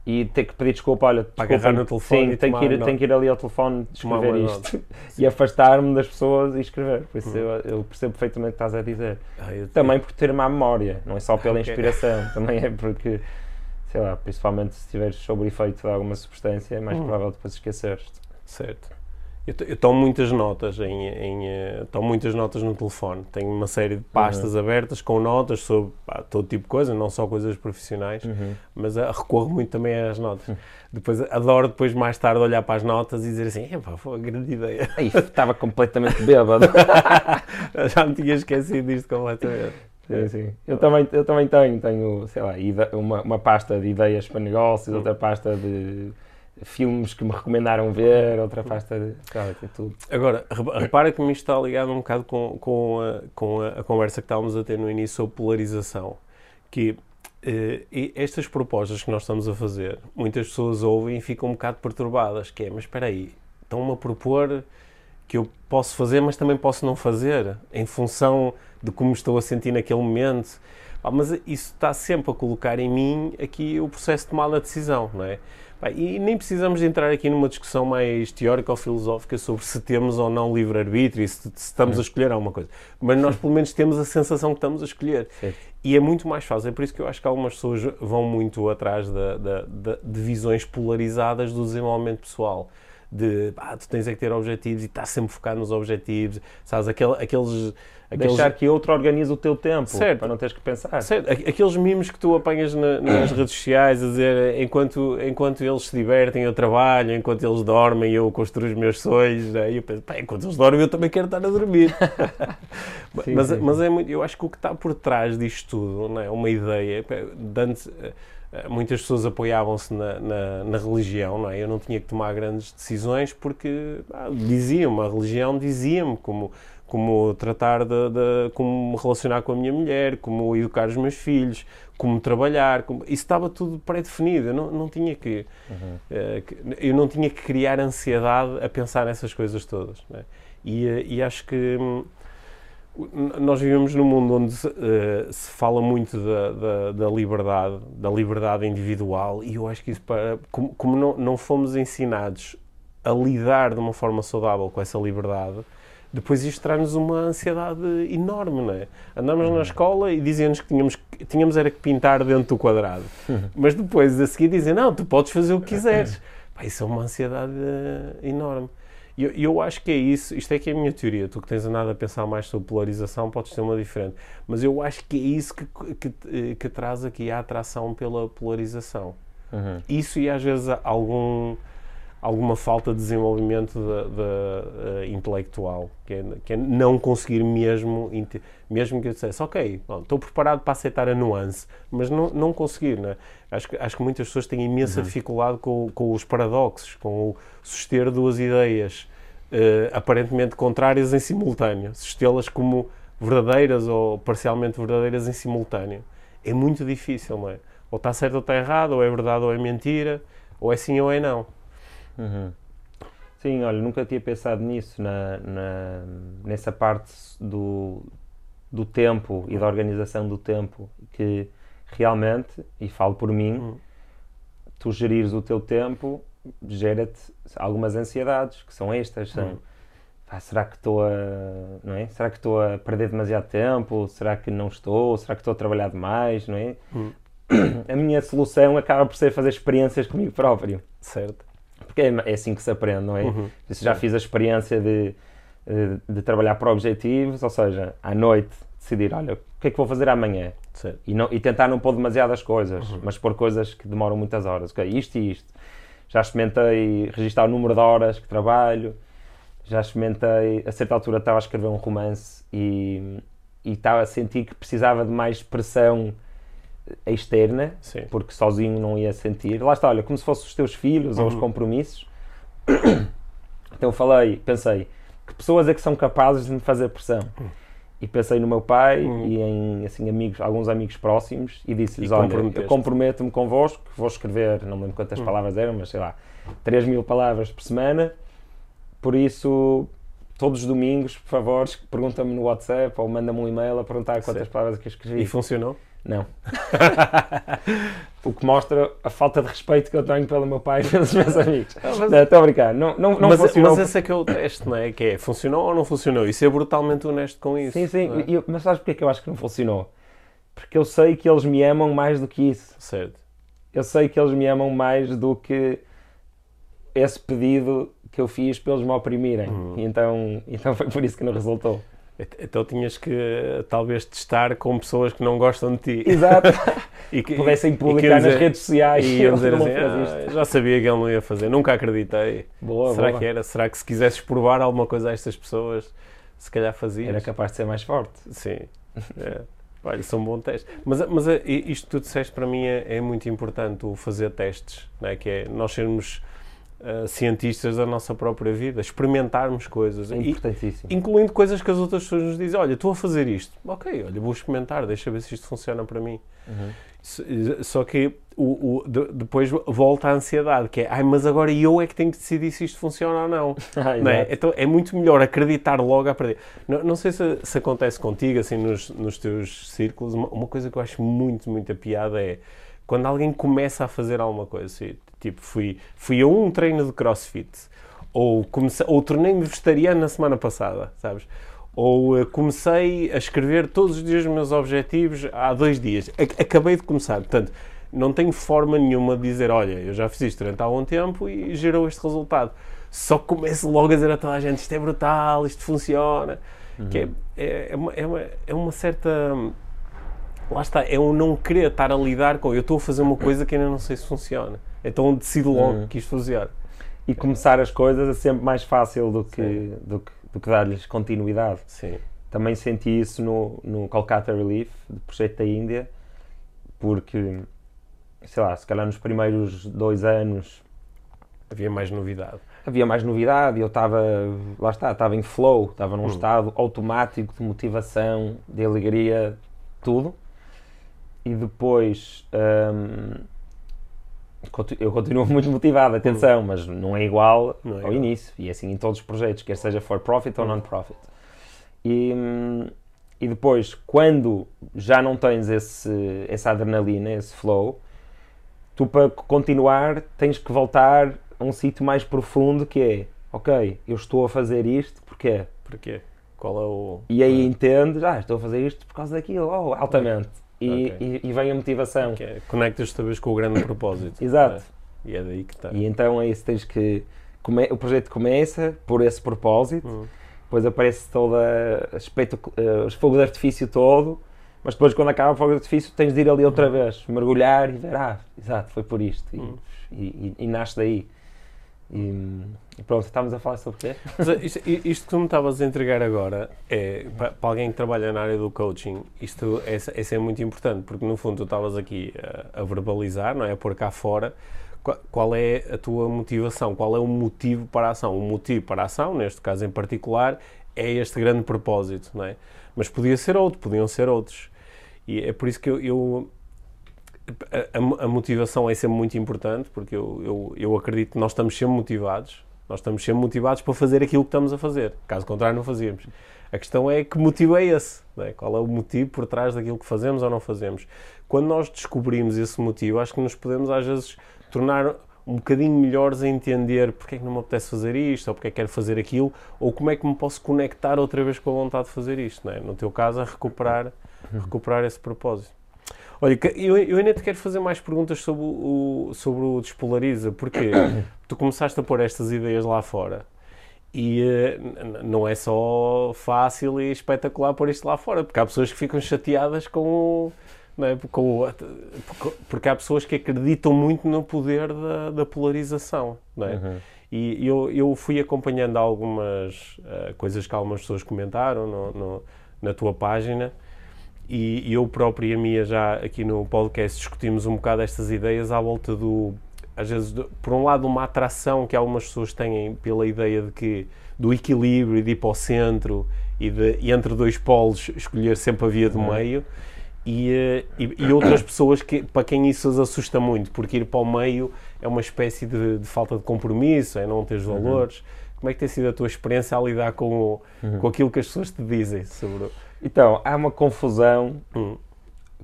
e ter que pedir desculpa, olha, desculpa, no telefone sim, tenho que, ir, tenho que ir ali ao telefone escrever isto e afastar-me das pessoas e escrever. Por isso Uhum. eu, eu percebo perfeitamente o que estás a dizer. Ah, Também por ter má memória, não é só pela Ok. inspiração, também é porque, sei lá, principalmente se estiveres sob efeito de alguma substância, é mais Hum. provável depois esqueceres-te. Certo. Eu, to- eu tomo muitas notas em, em, eh, tomo muitas notas no telefone. Tenho uma série de pastas abertas com notas sobre pá, todo tipo de coisa, não só coisas profissionais, mas ah, recorro muito também às notas. Depois adoro depois mais tarde olhar para as notas e dizer assim, epá, foi uma grande ideia. Aí estava completamente bêbado. Já me tinha esquecido disto completamente. Sim, sim. Eu também, eu também tenho, tenho, sei lá, uma, uma pasta de ideias para negócios, outra pasta de filmes que me recomendaram ver, outra pasta de. Tem tudo. Agora, repa- repara que me está ligado um bocado com, com, a, com a, a conversa que estávamos a ter no início sobre polarização. Que eh, estas propostas que nós estamos a fazer, muitas pessoas ouvem e ficam um bocado perturbadas, que é, mas espera aí, estão-me a propor que eu posso fazer, mas também posso não fazer, em função de como estou a sentir naquele momento. Ah, mas isso está sempre a colocar em mim aqui o processo de tomada de decisão, não é? E nem precisamos entrar aqui numa discussão mais teórica ou filosófica sobre se temos ou não livre-arbítrio e se, se estamos a escolher alguma coisa. Mas nós, pelo menos, temos a sensação que estamos a escolher. Certo. E é muito mais fácil. É por isso que eu acho que algumas pessoas vão muito atrás da- da- da- de visões polarizadas do desenvolvimento pessoal. De, ah, tu tens é que ter objetivos e estás sempre focado nos objetivos. Sabes, aquele, aqueles... aqueles Deixar que outro organize o teu tempo, Certo. para não teres que pensar. Certo, aqu- aqueles mimos que tu apanhas na- nas redes sociais a dizer enquanto, enquanto eles se divertem eu trabalho, enquanto eles dormem eu construo os meus sonhos, aí eu penso, pá, enquanto eles dormem eu também quero estar a dormir. Sim, mas, sim. mas é muito, eu acho que o que está por trás disto tudo não é uma ideia. pá, eh, muitas pessoas apoiavam-se na, na, na religião, não é? Eu não tinha que tomar grandes decisões porque ah, diziam-me, a religião dizia-me como, como tratar de, de- como me relacionar com a minha mulher, como educar os meus filhos, como trabalhar, como- isso estava tudo pré-definido. Eu não, não tinha que, eh, que- eu não tinha que criar ansiedade a pensar nessas coisas todas. é? E, eh, e acho que hum, Nós vivemos num mundo onde se, eh, se fala muito da, da, da liberdade, da liberdade individual, e eu acho que isso, para, como, como não, não fomos ensinados a lidar de uma forma saudável com essa liberdade, depois isto traz-nos uma ansiedade enorme, não é? Andamos na escola e diziam-nos que tínhamos, que- tínhamos era que pintar dentro do quadrado, mas depois a seguir dizem, não, tu podes fazer o que quiseres. Pá, isso é uma ansiedade eh, enorme. E eu, eu acho que é isso, isto é que é a minha teoria. Tu que tens andado a pensar mais sobre polarização, podes ter uma diferente. Mas eu acho que é isso que, que, que traz aqui a atração pela polarização. Uhum. Isso e às vezes algum, alguma falta de desenvolvimento da, da, eh, intelectual, que é, que é não conseguir mesmo, mesmo que eu dissesse, ok, bom, estou preparado para aceitar a nuance, mas não, não conseguir, né? Acho que, acho que muitas pessoas têm imensa dificuldade com, com os paradoxos, com o suster duas ideias eh, aparentemente contrárias em simultâneo, sustê-las como verdadeiras ou parcialmente verdadeiras em simultâneo. É muito difícil, não é? Ou está certo ou está errado, ou é verdade ou é mentira, ou é sim ou é não. Uhum. Sim, olha, nunca tinha pensado nisso, na, na- nessa parte do, do tempo e da organização do tempo, que realmente, e falo por mim, Hum. tu gerires o teu tempo gera-te algumas ansiedades, que são estas, são Hum. "Pá, será que estou a, não é? Será que estou a perder demasiado tempo? Será que não estou? Será que estou a trabalhar demais, não é? Hum. a minha solução acaba por ser fazer experiências comigo próprio. Certo. Porque é, é assim que se aprende, não é? Uhum. Já fiz a experiência de, de trabalhar por objetivos, ou seja, à noite decidir, olha, o que é que vou fazer amanhã? certo. E, não, e tentar não pôr demasiadas coisas, mas pôr coisas que demoram muitas horas. Ok, isto e isto. Já experimentei registrar o número de horas que trabalho, já experimentei, a certa altura estava a escrever um romance e, e estava a sentir que precisava de mais pressão externa, Sim. porque sozinho não ia sentir. Lá está, olha, como se fossem os teus filhos ou os Uhum. compromissos. Então falei, pensei, que pessoas é que são capazes de me fazer pressão? E pensei no meu pai Uhum. e em assim, amigos, alguns amigos próximos e disse-lhes, olha, eu comprometo-me convosco, vou escrever, não me lembro quantas palavras eram, mas sei lá, 3 mil palavras por semana, por isso todos os domingos, por favor, pergunta-me no WhatsApp ou manda-me um e-mail a perguntar quantas Certo. palavras é que eu escrevi. E funcionou? Não. o que mostra a falta de respeito que eu tenho pelo meu pai e pelos meus amigos. Estou a brincar. Não, não, não mas, funcionou. mas esse é que é o teste, não é? Que é, funcionou ou não funcionou? E ser brutalmente honesto com isso. Sim, sim. é? eu- mas sabes porque é que eu acho que não funcionou? Porque eu sei que eles me amam mais do que isso. Certo. Eu sei que eles me amam mais do que esse pedido que eu fiz para eles me oprimirem. Uhum. E então, então foi por isso que não resultou. Então tinhas que eh, talvez testar com pessoas que não gostam de ti. Exato. E que Pudessem publicar iam nas dizer- redes sociais. E iam dizer assim, "Ah, isto." já sabia que ele não ia fazer, nunca acreditei. Boa, Será boa. que era? Será que se quisesses provar alguma coisa a estas pessoas, se calhar fazias? Era capaz de ser mais forte. Sim. É. Olha, são um bom teste. Mas, mas eh, isto que tu disseste para mim é, é muito importante, o fazer testes, não é? que é nós sermos eh, cientistas da nossa própria vida, experimentarmos coisas, É e- importantíssimo. incluindo coisas que as outras pessoas nos dizem, olha, estou a fazer isto, ok, olha, vou experimentar, deixa ver se isto funciona para mim. Uhum. Só que o, o- de- depois volta a ansiedade, que é, ai, mas agora eu é que tenho que decidir se isto funciona ou não. Ah, Não é? Então é muito melhor acreditar logo a perder. Não, não sei se, se acontece contigo, assim, nos, nos teus círculos, uma, uma coisa que eu acho muito, muito a piada é quando alguém começa a fazer alguma coisa, tipo, fui, fui a um treino de crossfit, ou, comecei, ou tornei-me vegetariano na semana passada, sabes? Ou eh, comecei a escrever todos os dias os meus objetivos há dois dias. A- acabei de começar, portanto, não tenho forma nenhuma de dizer, olha, eu já fiz isto durante algum tempo e gerou este resultado. Só começo logo a dizer a toda a gente, isto é brutal, isto funciona. Que é, é, é uma, é, uma, é uma certa... Lá está, é um não querer estar a lidar com, eu estou a fazer uma coisa que ainda não sei se funciona. Então decido logo Uhum. que isto funciona. E começar as coisas é sempre mais fácil do que, Sim. do que, do que dar-lhes continuidade. Sim. Também senti isso no, no Kolkata Relief, do projeto da Índia, porque, sei lá, se calhar nos primeiros dois anos Havia mais novidade. havia mais novidade e eu estava, lá está, estava em flow, estava num Hum. estado automático de motivação, de alegria, tudo. E depois conti- eu continuo muito motivado, atenção, mas não é igual Não é ao igual. início. E é assim em todos os projetos, quer seja for profit ou Hum. non-profit. E, hum, e depois, quando já não tens esse, essa adrenalina, esse flow, tu para continuar tens que voltar a um sítio mais profundo que é, ok, eu estou a fazer isto, porquê? Porquê? Qual é o... E aí entendes, ah, estou a fazer isto por causa daquilo, oh, altamente. E, Ok. e, e vem a motivação. Que é, Conectas-te talvez com o grande propósito. Exato. é? E é daí que está. E então é isso, tens que. come- o projeto começa por esse propósito, Hum. depois aparece toda eh, os fogos de artifício todo, mas depois quando acaba o fogo de artifício tens de ir ali outra vez, mergulhar e ver, ah, exato, foi por isto. E, Hum. e, e- e nasce daí. E, e pronto, estávamos a falar sobre quê? Mas isto, isto que tu me estavas a entregar agora, é, para, para alguém que trabalha na área do coaching, isto é, é, é muito importante, porque no fundo tu estavas aqui a, a verbalizar, não é? A pôr cá fora qual, qual é a tua motivação, qual é o motivo para a ação. O motivo para a ação, neste caso em particular, é este grande propósito, não é? Mas podia ser outro, podiam ser outros. E é por isso que eu, eu a, a- motivação é sempre muito importante, porque eu, eu, eu acredito que nós estamos sempre motivados, nós estamos sempre motivados para fazer aquilo que estamos a fazer, caso contrário não fazíamos. A questão é que motivo é esse, é? qual é o motivo por trás daquilo que fazemos ou não fazemos. Quando nós descobrimos esse motivo, acho que nos podemos às vezes tornar um bocadinho melhores a entender porque é que não me apetece fazer isto, ou porque é que quero fazer aquilo, ou como é que me posso conectar outra vez com a vontade de fazer isto, não é? No teu caso, a recuperar, recuperar esse propósito. Olha, eu, eu ainda te quero fazer mais perguntas sobre o, sobre o Despolariza, porque tu começaste a pôr estas ideias lá fora e uh, não é só fácil e espetacular pôr isto lá fora, porque há pessoas que ficam chateadas com o. É? Com o porque há pessoas que acreditam muito no poder da, da polarização. É? Uhum. E eu, eu fui acompanhando algumas uh, coisas que algumas pessoas comentaram no, no, na tua página e eu próprio e a Mia já aqui no podcast discutimos um bocado estas ideias à volta do às vezes, por um lado, uma atração que algumas pessoas têm pela ideia de que do equilíbrio de ir para o centro e, de, e entre dois polos escolher sempre a via do uhum. meio e, eh, e, e, outras pessoas que, para quem isso os assusta muito, porque ir para o meio é uma espécie de, de falta de compromisso, é não ter os uhum. valores. Uhum. Como é que tem sido a tua experiência a lidar com, o, uhum. com aquilo que as pessoas te dizem sobre... Então, há uma confusão uhum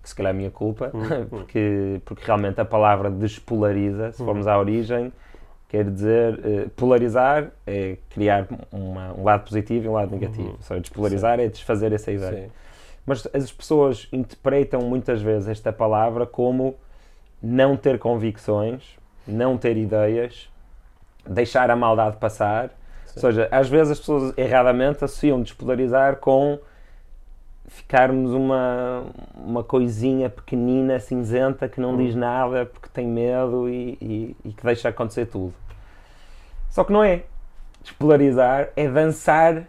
que se calhar é minha culpa, uhum. porque, porque realmente a palavra despolariza, se formos à origem, quer dizer, uh, polarizar é criar uma, um lado positivo e um lado negativo. Uhum. Seja, despolarizar Sim. é desfazer essa ideia. Sim. Mas as pessoas interpretam muitas vezes esta palavra como não ter convicções, não ter ideias, deixar a maldade passar. Sim. Ou seja, às vezes as pessoas erradamente associam despolarizar com ficarmos uma, uma coisinha pequenina, cinzenta, que não hum. diz nada porque tem medo e, e, e, que deixa acontecer tudo. Só que não é. Despolarizar é dançar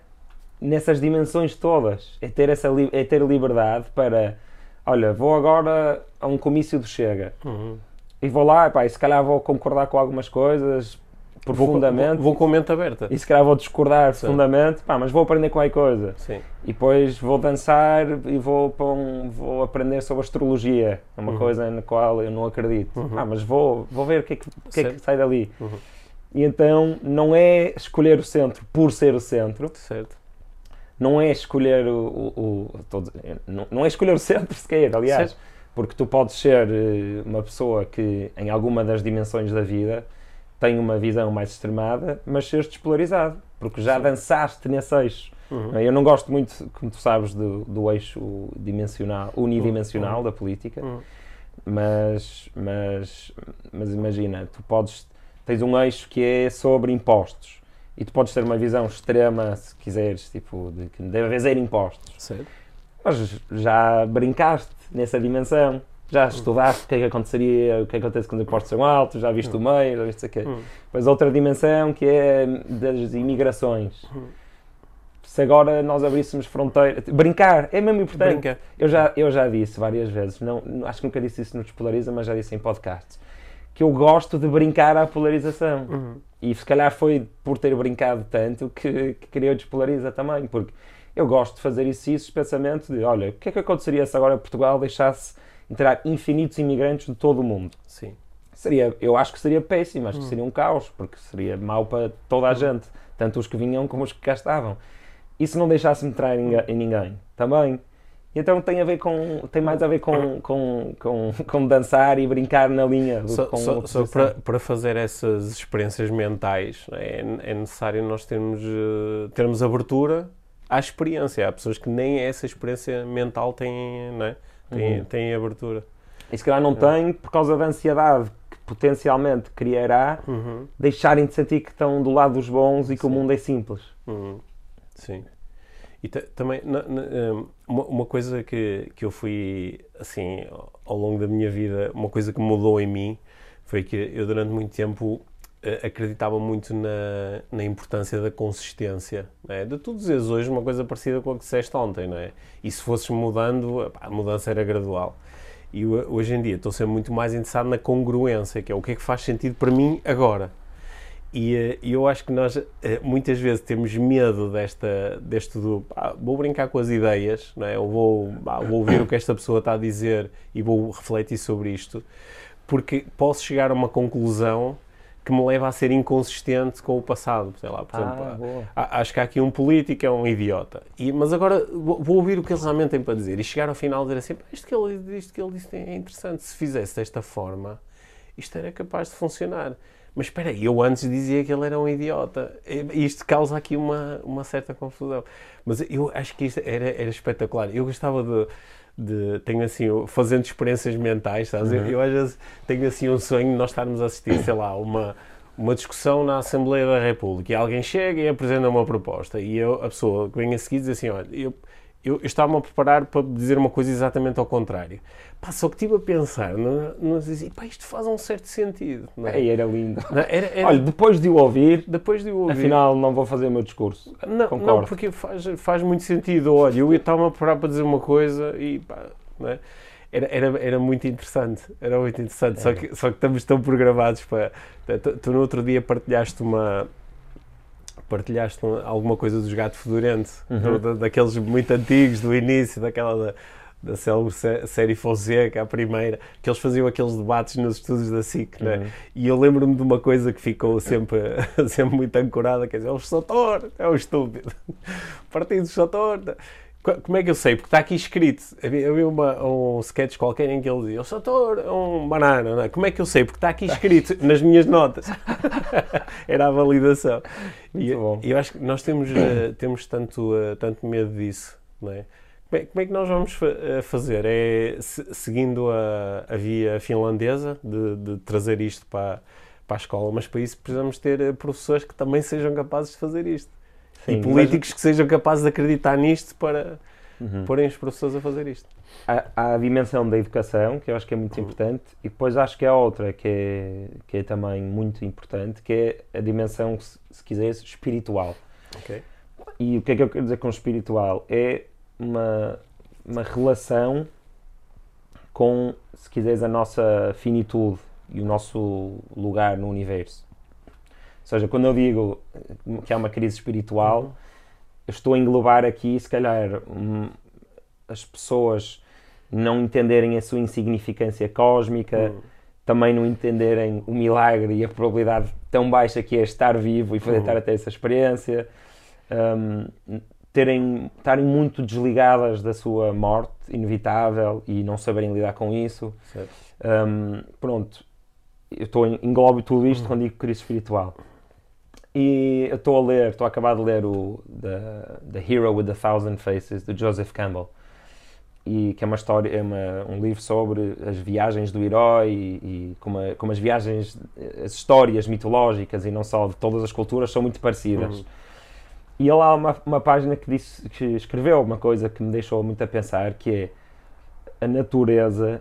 nessas dimensões todas. É ter, essa, é ter liberdade para. Olha, vou agora a um comício do Chega. Uhum. E vou lá, pá, e se calhar vou concordar com algumas coisas, profundamente. Vou, vou, com mente aberta. E se calhar vou discordar Sim. profundamente, pá, mas vou aprender qualquer coisa. Sim. E depois vou dançar e vou, um, vou aprender sobre astrologia, é uma uhum. coisa na qual eu não acredito. Uhum. Ah, mas vou, vou ver o que é que, que, é que sai dali. Uhum. E então não é escolher o centro por ser o centro. Certo. Não é escolher o. o, o todo, não, não é escolher o centro sequer, aliás. Certo. Porque tu podes ser eh, uma pessoa que, em alguma das dimensões da vida, tem uma visão mais extremada, mas seres despolarizado, porque já Sim. dançaste nesse eixo. Uhum. Eu não gosto muito, como tu sabes, do, do eixo dimensional, unidimensional uhum. da política, uhum. mas, mas, mas imagina, tu podes, tens um eixo que é sobre impostos e tu podes ter uma visão extrema, se quiseres, tipo, de que deve haver impostos. Certo. Mas já brincaste nessa dimensão já estudaste o que é que aconteceria, o que, é que acontece quando os impostos são altos, já viste o meio, já viste o quê. Hum. Depois outra dimensão que é das imigrações. Hum. Se agora nós abríssemos fronteiras. Brincar, é mesmo importante. Brincar. Eu já, eu já disse várias vezes, não, acho que nunca disse isso no Despolariza, mas já disse em podcasts, que eu gosto de brincar à polarização. Uhum. E se calhar foi por ter brincado tanto que, que queria o Despolariza também, porque eu gosto de fazer isso, isso, pensamento de, olha, o que é que aconteceria se agora Portugal deixasse entrar infinitos imigrantes de todo o mundo. Sim. Seria, eu acho que seria péssimo, acho hum. que seria um caos, porque seria mau para toda a hum. gente, tanto os que vinham como os que cá estavam. E se não deixasse entrar em, em ninguém? Também. Então tem a ver com tem mais a ver com, com, com, com dançar e brincar na linha do só, só, só para, para fazer essas experiências mentais é, é necessário nós termos eh, termos abertura à experiência há pessoas que nem essa experiência mental têm não é? Tem, uhum. tem abertura. E se calhar não tem por causa da ansiedade que potencialmente criará uhum. deixarem de sentir que estão do lado dos bons e que Sim. o mundo é simples. Uhum. Sim. E também, na, na, hum, uma, uma, coisa que, que eu fui, assim, ao longo da minha vida, uma coisa que mudou em mim foi que eu, durante muito tempo, acreditava muito na, na importância da consistência. É? De tu dizes hoje uma coisa parecida com a que disseste ontem, não é? E se fosses mudando, a mudança era gradual. E hoje em dia estou sempre muito mais interessado na congruência, que é o que é que faz sentido para mim agora. E, eh, eu acho que nós eh, muitas vezes temos medo desta, deste do ah, vou brincar com as ideias, não é? ou vou, ah, vou ouvir o que esta pessoa está a dizer e vou refletir sobre isto, porque posso chegar a uma conclusão que me leva a ser inconsistente com o passado. Sei lá, por exemplo, ah, acho que há aqui um político é um idiota. E, mas agora vou, vou, ouvir o que ele realmente tem para dizer e chegar ao final e dizer assim: isto que ele, isto que ele disse é interessante. Se fizesse desta forma, isto era capaz de funcionar. Mas espera aí, eu antes dizia que ele era um idiota. E isto causa aqui uma, uma certa confusão. Mas eu acho que isto era, era espetacular. Eu gostava de de, tenho assim, fazendo experiências mentais, sabes? Uhum. Eu, eu às vezes tenho assim um sonho de nós estarmos a assistir, sei lá, uma, uma discussão na Assembleia da República e alguém chega e apresenta uma proposta e eu, a pessoa que vem a seguir diz assim, olha, eu, eu, eu estava-me a preparar para dizer uma coisa exatamente ao contrário. Pá, só que estive a pensar, não, não dizia, pá, isto faz um certo sentido. Não é? Ei, era lindo. Não, era, era- Olha, depois de o ouvir, depois de eu ouvir, afinal não vou fazer o meu discurso. não, concordo. não, porque faz, faz muito sentido. Olha, eu estava a preparar para dizer uma coisa e pá, não é? era, era, era muito interessante. Era muito interessante. Só, É. que, só que estamos tão programados para. Tu, tu no outro dia partilhaste uma. Partilhaste um- alguma coisa dos gato fedorento, Uhum. da- daqueles muito antigos, do início, daquela da, da célebre sé- série Fonseca, a primeira, que eles faziam aqueles debates nos estúdios da SIC, não é? Uhum. E eu lembro-me de uma coisa que ficou sempre, sempre muito ancorada, quer dizer, é o Sotor, é o estúpido. Partido Sotor. Co- Como é que eu sei? Porque está aqui escrito. Havia, uma, um sketch qualquer em que ele dizia: O Sotor é um banana. Não é? Como é que eu sei? Porque está aqui escrito nas minhas notas. Era a validação. E Muito bom. e eu acho que nós temos, eh, temos tanto, eh, tanto medo disso. Não é? Como, é, como é que nós vamos fa- eh, fazer? É se- seguindo a, a via finlandesa de, de trazer isto para, para a escola, mas para isso precisamos ter professores que também sejam capazes de fazer isto. Sim, e políticos que sejam capazes de acreditar nisto para Uhum. porem os professores a fazer isto. Há, há a dimensão da educação, que eu acho que é muito importante, e depois acho que há outra que é, que é também muito importante, que é a dimensão, se, se quiseres, espiritual. Ok. E o que é que eu quero dizer com espiritual? É uma, uma relação com, se quiseres, a nossa finitude e o nosso lugar no universo. Ou seja, quando eu digo que há uma crise espiritual, eu estou a englobar aqui, se calhar, um, as pessoas não entenderem a sua insignificância cósmica, Hum. também não entenderem o milagre e a probabilidade tão baixa que é estar vivo e poder Uhum. estar a ter essa experiência, um, terem, estarem muito desligadas da sua morte inevitável e não saberem lidar com isso. Um, pronto, eu estou englobo tudo isto quando digo crise espiritual. E eu estou a ler, estou a acabar de ler o The, the Hero with a Thousand Faces, de Joseph Campbell. E que é uma história, é uma, um livro sobre as viagens do herói e, e como, a- como as viagens, as histórias mitológicas e não só de todas as culturas são muito parecidas. Uhum. E ele há uma, uma página que, disse, que escreveu uma coisa que me deixou muito a pensar, que é a natureza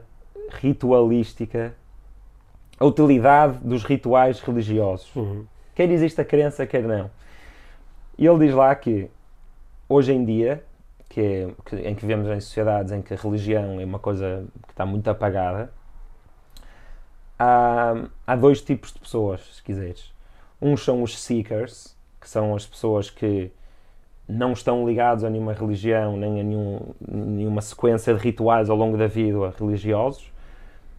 ritualística, a utilidade dos rituais religiosos. Uhum. Quer existe a crença, quer não. E ele diz lá que hoje em dia, que é, que- em que vivemos em sociedades em que a religião é uma coisa que está muito apagada, há, há dois tipos de pessoas, se quiseres. Uns são os seekers, que são as pessoas que não estão ligados a nenhuma religião, nem a nenhum, nenhuma sequência de rituais ao longo da vida religiosos,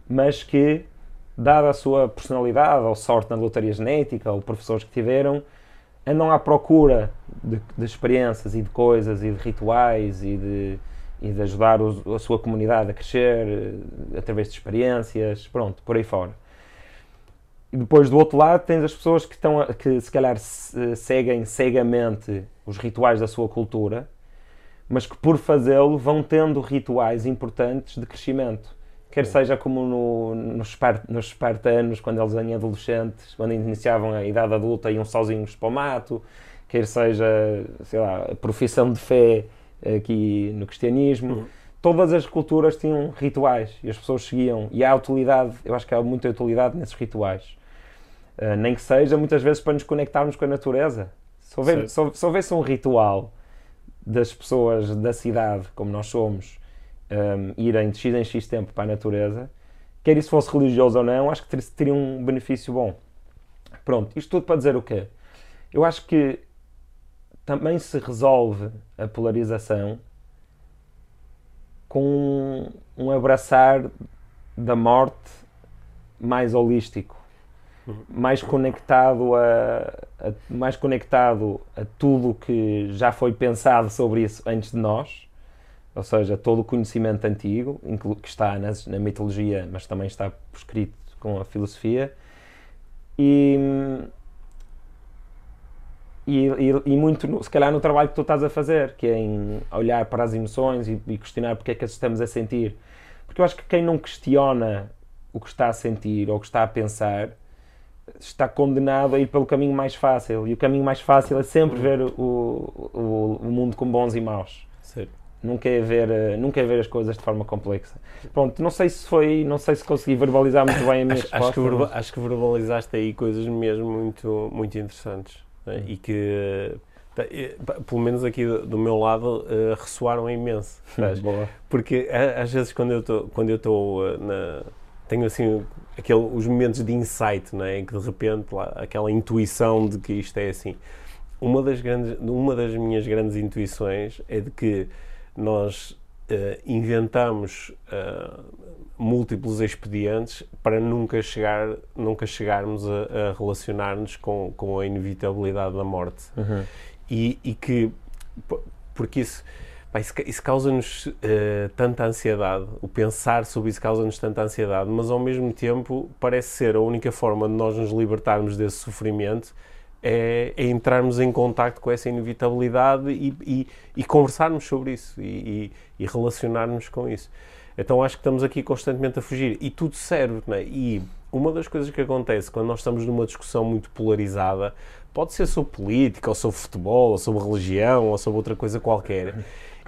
mas que, dada a sua personalidade, ou sorte na lotaria genética, ou professores que tiveram, andam à procura de, de experiências e de coisas e de rituais e de, e de ajudar os- a sua comunidade a crescer eh, através de experiências, pronto, por aí fora. E depois do outro lado tens as pessoas que, estão a- que se calhar se- seguem cegamente os rituais da sua cultura, mas que por fazê-lo vão tendo rituais importantes de crescimento. Quer seja como no- nos, nos espartanos, quando eles eram adolescentes, quando iniciavam a idade adulta, iam sozinhos para o mato, quer seja, sei lá, a profissão de fé aqui no cristianismo. Uhum. Todas as culturas tinham rituais e as pessoas seguiam. E há utilidade, eu acho que há muita utilidade nesses rituais. Uh, nem que seja muitas vezes para nos conectarmos com a natureza. Se, houver, se, se houvesse um ritual das pessoas da cidade, como nós somos, um, irem de X em X tempo para a natureza, quer isso fosse religioso ou não, acho que ter- teria um benefício bom. Pronto, isto tudo para dizer o quê? Eu acho que também se resolve a polarização com um, um abraçar da morte mais holístico, mais conectado a, a- mais conectado a tudo que já foi pensado sobre isso antes de nós, ou seja, todo o conhecimento antigo, que está nas- na mitologia, mas também está por escrito com a filosofia, e, e, e, e muito, se calhar, no trabalho que tu estás a fazer, que é em olhar para as emoções e, e questionar porque é que as estamos a sentir. Porque eu acho que quem não questiona o que está a sentir ou o que está a pensar está condenado a ir pelo caminho mais fácil. E o caminho mais fácil é sempre ver o, o, o mundo com bons e maus. Nunca é, ver, eh, nunca é ver as coisas de forma complexa. Pronto, não sei se foi, não sei se consegui verbalizar muito bem a minha Acho, resposta. acho, que, mas- acho que verbalizaste aí coisas mesmo muito, muito interessantes né? e que, eh, pelo menos aqui do, meu lado, eh, ressoaram imenso. Porque às vezes quando eu estou quando eu estou na tenho assim aquele, os momentos de insight, não é? em que de repente lá, aquela intuição de que isto é assim. Uma das grandes uma das minhas grandes intuições é de que nós eh, inventamos eh, múltiplos expedientes para nunca chegar nunca chegarmos a, a relacionar-nos com, com a inevitabilidade da morte Uhum. e, e que porque isso pá, isso, isso causa-nos eh, tanta ansiedade o pensar sobre isso causa-nos tanta ansiedade mas ao mesmo tempo parece ser a única forma de nós nos libertarmos desse sofrimento é, é entrarmos em contacto com essa inevitabilidade e, e, e conversarmos sobre isso e, e, relacionarmos com isso então acho que estamos aqui constantemente a fugir e tudo serve, não é? E uma das coisas que acontece quando nós estamos numa discussão muito polarizada, pode ser sobre política, ou sobre futebol, ou sobre religião, ou sobre outra coisa qualquer,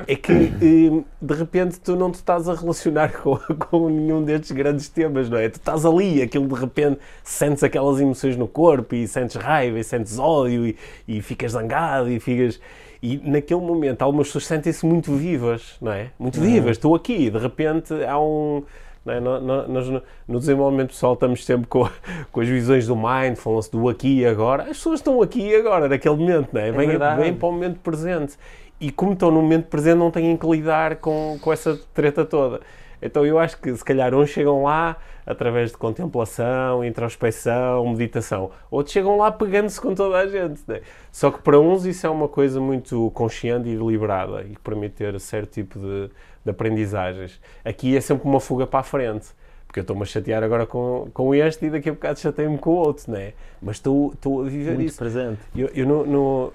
é que eh, de repente tu não te estás a relacionar com, com nenhum destes grandes temas, não é? Tu estás ali, aquilo de repente sentes aquelas emoções no corpo e sentes raiva e sentes ódio e, e ficas zangado e ficas. E naquele momento algumas pessoas sentem-se muito vivas, não é? Muito vivas, estou aqui, de repente há um. não é? Nós no- desenvolvimento pessoal estamos sempre com, com as visões do mindfulness, do aqui e agora. As pessoas estão aqui e agora, naquele momento, não é? Vêm, verdade. vêm para o momento presente. E como estão no momento presente, não têm que lidar com, com essa treta toda. Então eu acho que se calhar uns chegam lá através de contemplação, introspecção, meditação. Outros chegam lá pegando-se com toda a gente. né? Só que para uns isso é uma coisa muito consciente e deliberada e que permite ter certo tipo de, de aprendizagens. Aqui é sempre uma fuga para a frente. Porque eu estou-me a chatear agora com, com este e daqui a bocado chateio-me com o outro, né? Mas estou, estou a viver Muito isso. presente. Eu, eu no, no,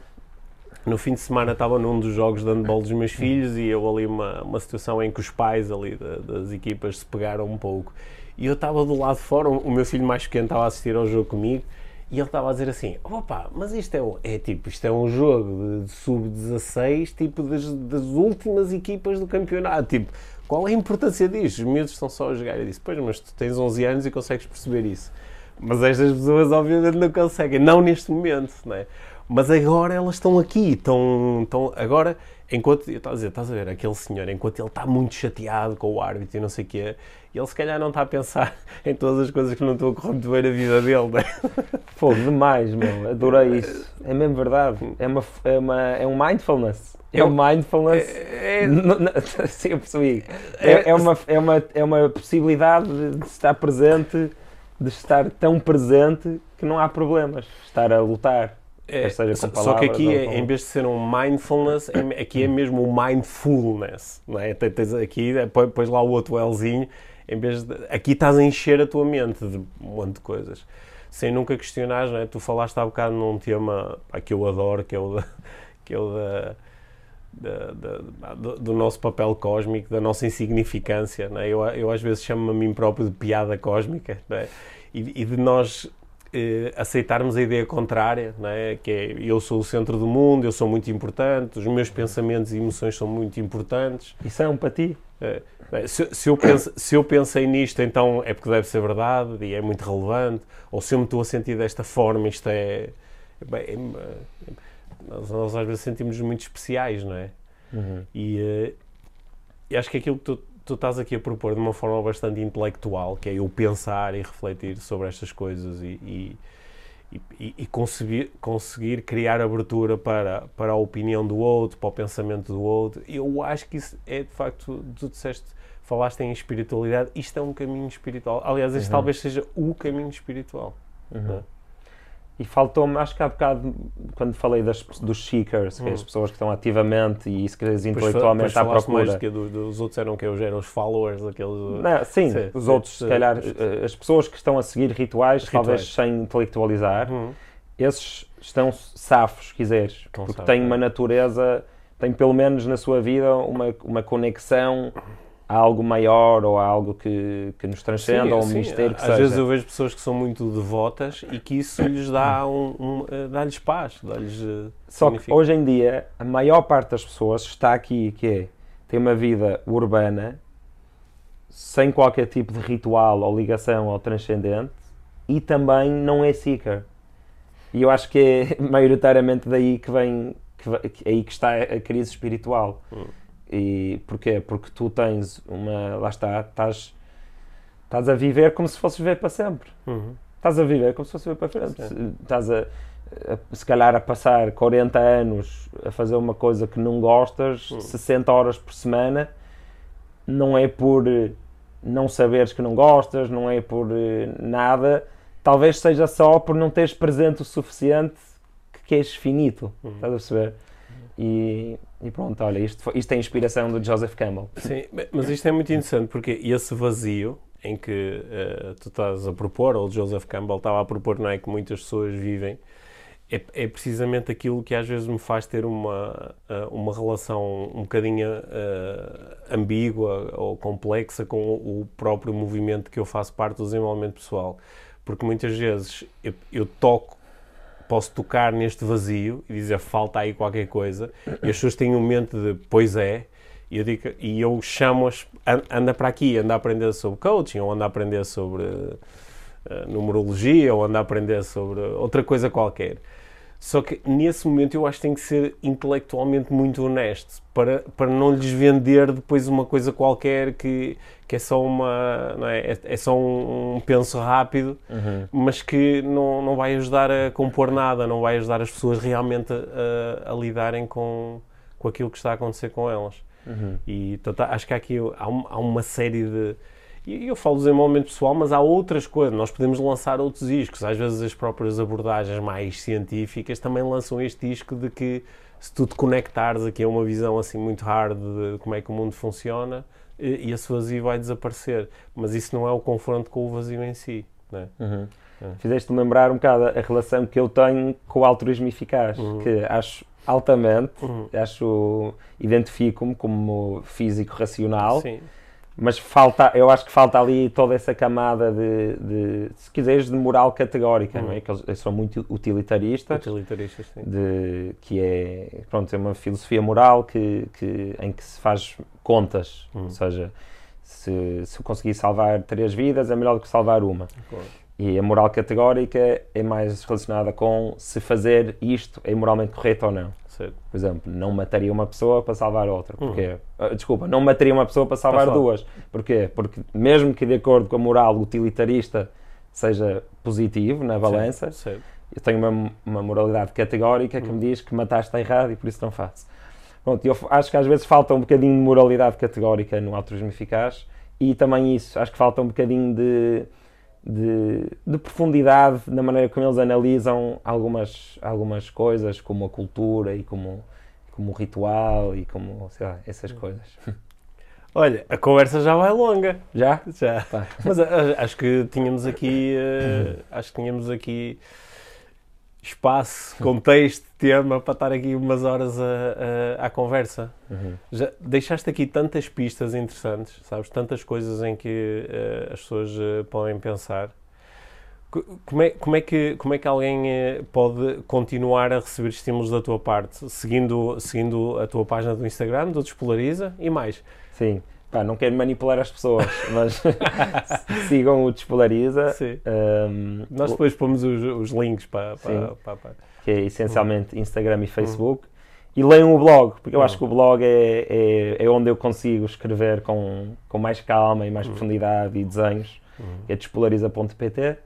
no fim de semana estava num dos jogos de handball dos meus filhos e eu ali uma, uma situação em que os pais ali da- das equipas se pegaram um pouco. E eu estava do lado de fora, o meu filho mais pequeno estava a assistir ao jogo comigo e ele estava a dizer assim, opa, mas isto é, um, é tipo, isto é um jogo de, de sub-16, tipo das, das últimas equipas do campeonato, tipo, qual é a importância disto? Os miúdos estão só a jogar. Eu disse, pois, mas tu tens 11 anos e consegues perceber isso. Mas estas pessoas obviamente não conseguem, não neste momento, não é? Mas agora elas estão aqui, estão, estão agora, enquanto, eu a dizer, estás a ver, aquele senhor, enquanto ele está muito chateado com o árbitro e não sei o quê, ele se calhar não está a pensar em todas as coisas que não estão a correr muito bem na vida dele, não é? Pô, demais, meu. Adorei isso. É mesmo verdade. É, uma, é, uma, é um mindfulness. É Eu- um mindfulness. É- N- n- Sim, eu percebi. É, é, uma, é, uma, é uma possibilidade de, de estar presente, de estar tão presente que não há problemas. Estar a lutar. É, seja só- só que aqui, é, em vez de ser um mindfulness, é- aqui é mesmo um mindfulness. Não é? Tens- tens aqui, é, põe- pões lá o outro Lzinho, em vez de, aqui estás a encher a tua mente de um monte de coisas. Sem nunca questionar, não é? Tu falaste há bocado num tema pá, que eu adoro, que é o da, que é o da, da- da- do, do nosso papel cósmico, da nossa insignificância. Não é? eu, eu às vezes chamo-me a mim próprio de piada cósmica não é? e, e de nós eh, aceitarmos a ideia contrária, não é? que é eu sou o centro do mundo, eu sou muito importante, os meus pensamentos e emoções são muito importantes. É um para ti. Eh, Se, se eu penso- se eu pensei nisto, então é porque deve ser verdade e é muito relevante. Ou se eu me estou a sentir desta forma, isto é. bem, é- nós, nós às vezes sentimos muito especiais, não é? E, eh, e acho que aquilo que tu, tu estás aqui a propor de uma forma bastante intelectual, que é eu pensar e refletir sobre estas coisas e, e, e- e- conseguir, conseguir criar abertura para, para a opinião do outro, para o pensamento do outro, eu acho que isso é de facto, tu disseste, falaste em espiritualidade, isto é um caminho espiritual. Aliás, este Uhum. talvez seja o caminho espiritual. não é? E faltou-me, acho que há bocado, quando falei das, dos seekers, que é as Hum. pessoas que estão ativamente e se fa- intelectualmente depois à falaste mais procura. que do- dos outros eram que eram os followers, aqueles. Não, sim, Sim, os outros, sim. se calhar, eh, as pessoas que estão a seguir rituais, Rituais. talvez sem intelectualizar, Uhum. esses estão safos, se quiseres, porque safos, têm é. uma natureza, têm pelo menos na sua vida uma, uma conexão a algo maior ou a algo que, que nos transcende ou um sim. mistério que Às seja. vezes eu vejo pessoas que são muito devotas e que isso lhes dá um, um, eh, dá-lhes paz, dá-lhes eh, Só que hoje em dia a maior parte das pessoas está aqui, que é, tem uma vida urbana, sem qualquer tipo de ritual ou ligação ao transcendente e também não é seeker. E eu acho que é maioritariamente daí que vem, que, ve- que é aí que está a crise espiritual. Hum. E porquê? Porque tu tens uma, lá está, estás, estás a viver como se fosses viver para sempre. Uhum. Estás a viver como se fosse para frente. Sim. Estás a, a- se calhar a passar 40 anos a fazer uma coisa que não gostas, Hum. 60 horas por semana, não é por eh, não saberes que não gostas, não é por eh, nada, talvez seja só por não teres presente o suficiente que queres finito. Hum. Estás a perceber? E, e pronto, olha, isto, foi- isto é a inspiração do Joseph Campbell. Sim, mas isto é muito interessante porque esse vazio em que eh, tu estás a propor, ou o Joseph Campbell estava a propor, não é? Que muitas pessoas vivem, é, é precisamente aquilo que às vezes me faz ter uma, eh, uma relação um bocadinho eh, ambígua ou complexa com o próprio movimento que eu faço parte do desenvolvimento pessoal. Porque muitas vezes eu, eu toco posso tocar neste vazio e dizer falta aí qualquer coisa. E as pessoas têm um momento de pois é e eu, digo, e eu chamo-as an- anda para aqui, anda a aprender sobre coaching ou anda a aprender sobre eh, numerologia ou anda a aprender sobre outra coisa qualquer só que nesse momento eu acho que tem que ser intelectualmente muito honesto para, para não lhes vender depois uma coisa qualquer que, que é só uma é? É, é só um, um penso rápido mas que não, não vai ajudar a compor nada, não vai ajudar as pessoas realmente a, a lidarem com, com aquilo que está a acontecer com elas. Uhum. E portanto, acho que há aqui há uma série de. E eu falo do desenvolvimento pessoal, mas há outras coisas. Nós podemos lançar outros discos. Às vezes as próprias abordagens mais científicas também lançam este disco de que se tu te conectares aqui a uma visão assim muito hard de como é que o mundo funciona, e, esse vazio vai desaparecer. Mas isso não é o confronto com o vazio em si. Não é? Uhum. É. Fizeste-me lembrar um bocado a relação que eu tenho com o altruísmo eficaz, Uhum. que acho altamente, Uhum. acho, identifico-me como físico racional, Sim. Mas falta, eu acho que falta ali toda essa camada de, de, se quiseres, de moral categórica, Uhum. não é? Que eles, eles são muito utilitaristas, Utilitaristas, sim. de, que é, pronto, é uma filosofia moral que, que, em que se faz contas, Uhum. ou seja, se, se eu conseguir salvar três vidas é melhor do que salvar uma. Claro. E a moral categórica é mais relacionada com se fazer isto é moralmente correto ou não. Certo. Por exemplo, não mataria uma pessoa para salvar outra. Uhum. Porquê? Ah, Desculpa, não mataria uma pessoa para salvar salvar. duas. Porquê? Porque mesmo que de acordo com a moral utilitarista seja positivo na balança, Certo. eu tenho uma, uma moralidade categórica que me diz que mataste está errado e por isso não faço. Pronto, eu acho que às vezes falta um bocadinho de moralidade categórica no altruísmo eficaz e também isso, acho que falta um bocadinho de, de, de profundidade na maneira como eles analisam algumas, algumas coisas, como a cultura e como, como o ritual e como, sei lá, essas coisas. Olha, a conversa já vai longa. Já? Já. Tá. Mas a- acho que tínhamos aqui. eh, acho que tínhamos aqui espaço, contexto, tema para estar aqui umas horas a, a- à conversa. Uhum. Já deixaste aqui tantas pistas interessantes, sabes? Tantas coisas em que eh, as pessoas eh, podem pensar. Co- Como é, como, é que, como é que alguém eh, pode continuar a receber estímulos da tua parte? Seguindo, seguindo a tua página do Instagram, do Despolariza e mais. Sim. Pá, não quero manipular as pessoas, mas sigam o Despolariza. Sim. Um, Nós depois pomos os, os links para, para, para, para- que é essencialmente Instagram e Facebook, e leiam o blog, porque eu Hum. acho que o blog é, é, é onde eu consigo escrever com, com mais calma e mais profundidade e desenhos, Hum. é despolariza.pt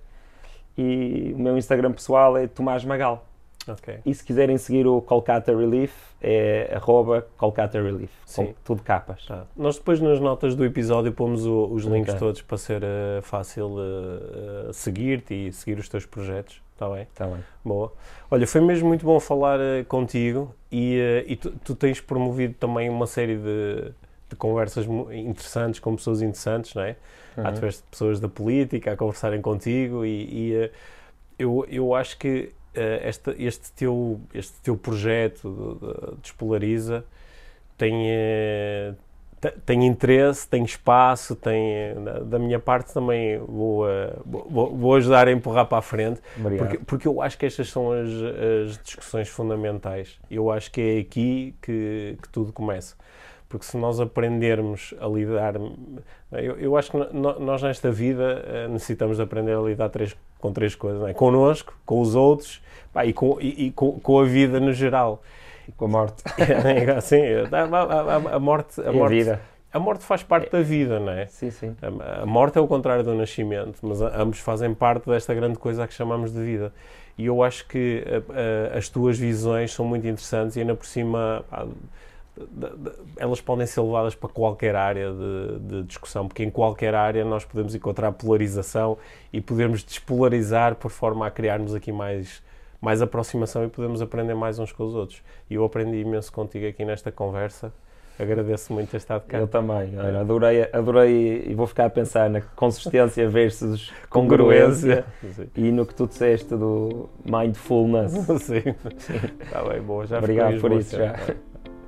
e o meu Instagram pessoal é Tomás Magal. Ok. E se quiserem seguir o Kolkata Relief, é arroba Kolkata Relief, Sim. tudo capas. Tá. Nós depois nas notas do episódio pomos o- os links Ok. todos para ser eh, fácil eh, eh, seguir-te e seguir os teus projetos. Está bem? Tá bem. Boa. Olha, foi mesmo muito bom falar contigo e, e tu, tu tens promovido também uma série de, de conversas interessantes com pessoas interessantes, não é? Uhum. Através de pessoas da política a conversarem contigo e, e, eu, eu acho que este, este, teu, este teu projeto de, de Despolariza tem, uh, tem interesse, tem espaço, tem da minha parte também vou, vou, vou ajudar a empurrar para a frente porque, porque eu acho que estas são as, as discussões fundamentais. Eu acho que é aqui que, que tudo começa. Porque se nós aprendermos a lidar eu, eu acho que nós nesta vida eh, necessitamos de aprender a lidar três, com três coisas, não é? connosco, com os outros pá, e, com, e, e com, com a vida no geral com a morte. É, sim, a, a, a morte. A, morte, vida. A morte faz parte da vida, não é? Sim, sim. A, morte é o contrário do nascimento, mas ambos fazem parte desta grande coisa que chamamos de vida. E eu acho que as tuas visões são muito interessantes e ainda por cima elas podem ser levadas para qualquer área de, de, discussão, porque em qualquer área nós podemos encontrar polarização e podemos despolarizar por forma a criarmos aqui mais mais aproximação e podemos aprender mais uns com os outros. E eu aprendi imenso contigo aqui nesta conversa. Agradeço muito ter estado cá. Eu também. Olha, adorei, adorei e vou ficar a pensar na consistência versus congruência, e no que tu disseste do mindfulness. Sim. Está bem, boa. Já Obrigado por isso. Já.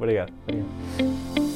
Obrigado. Obrigado.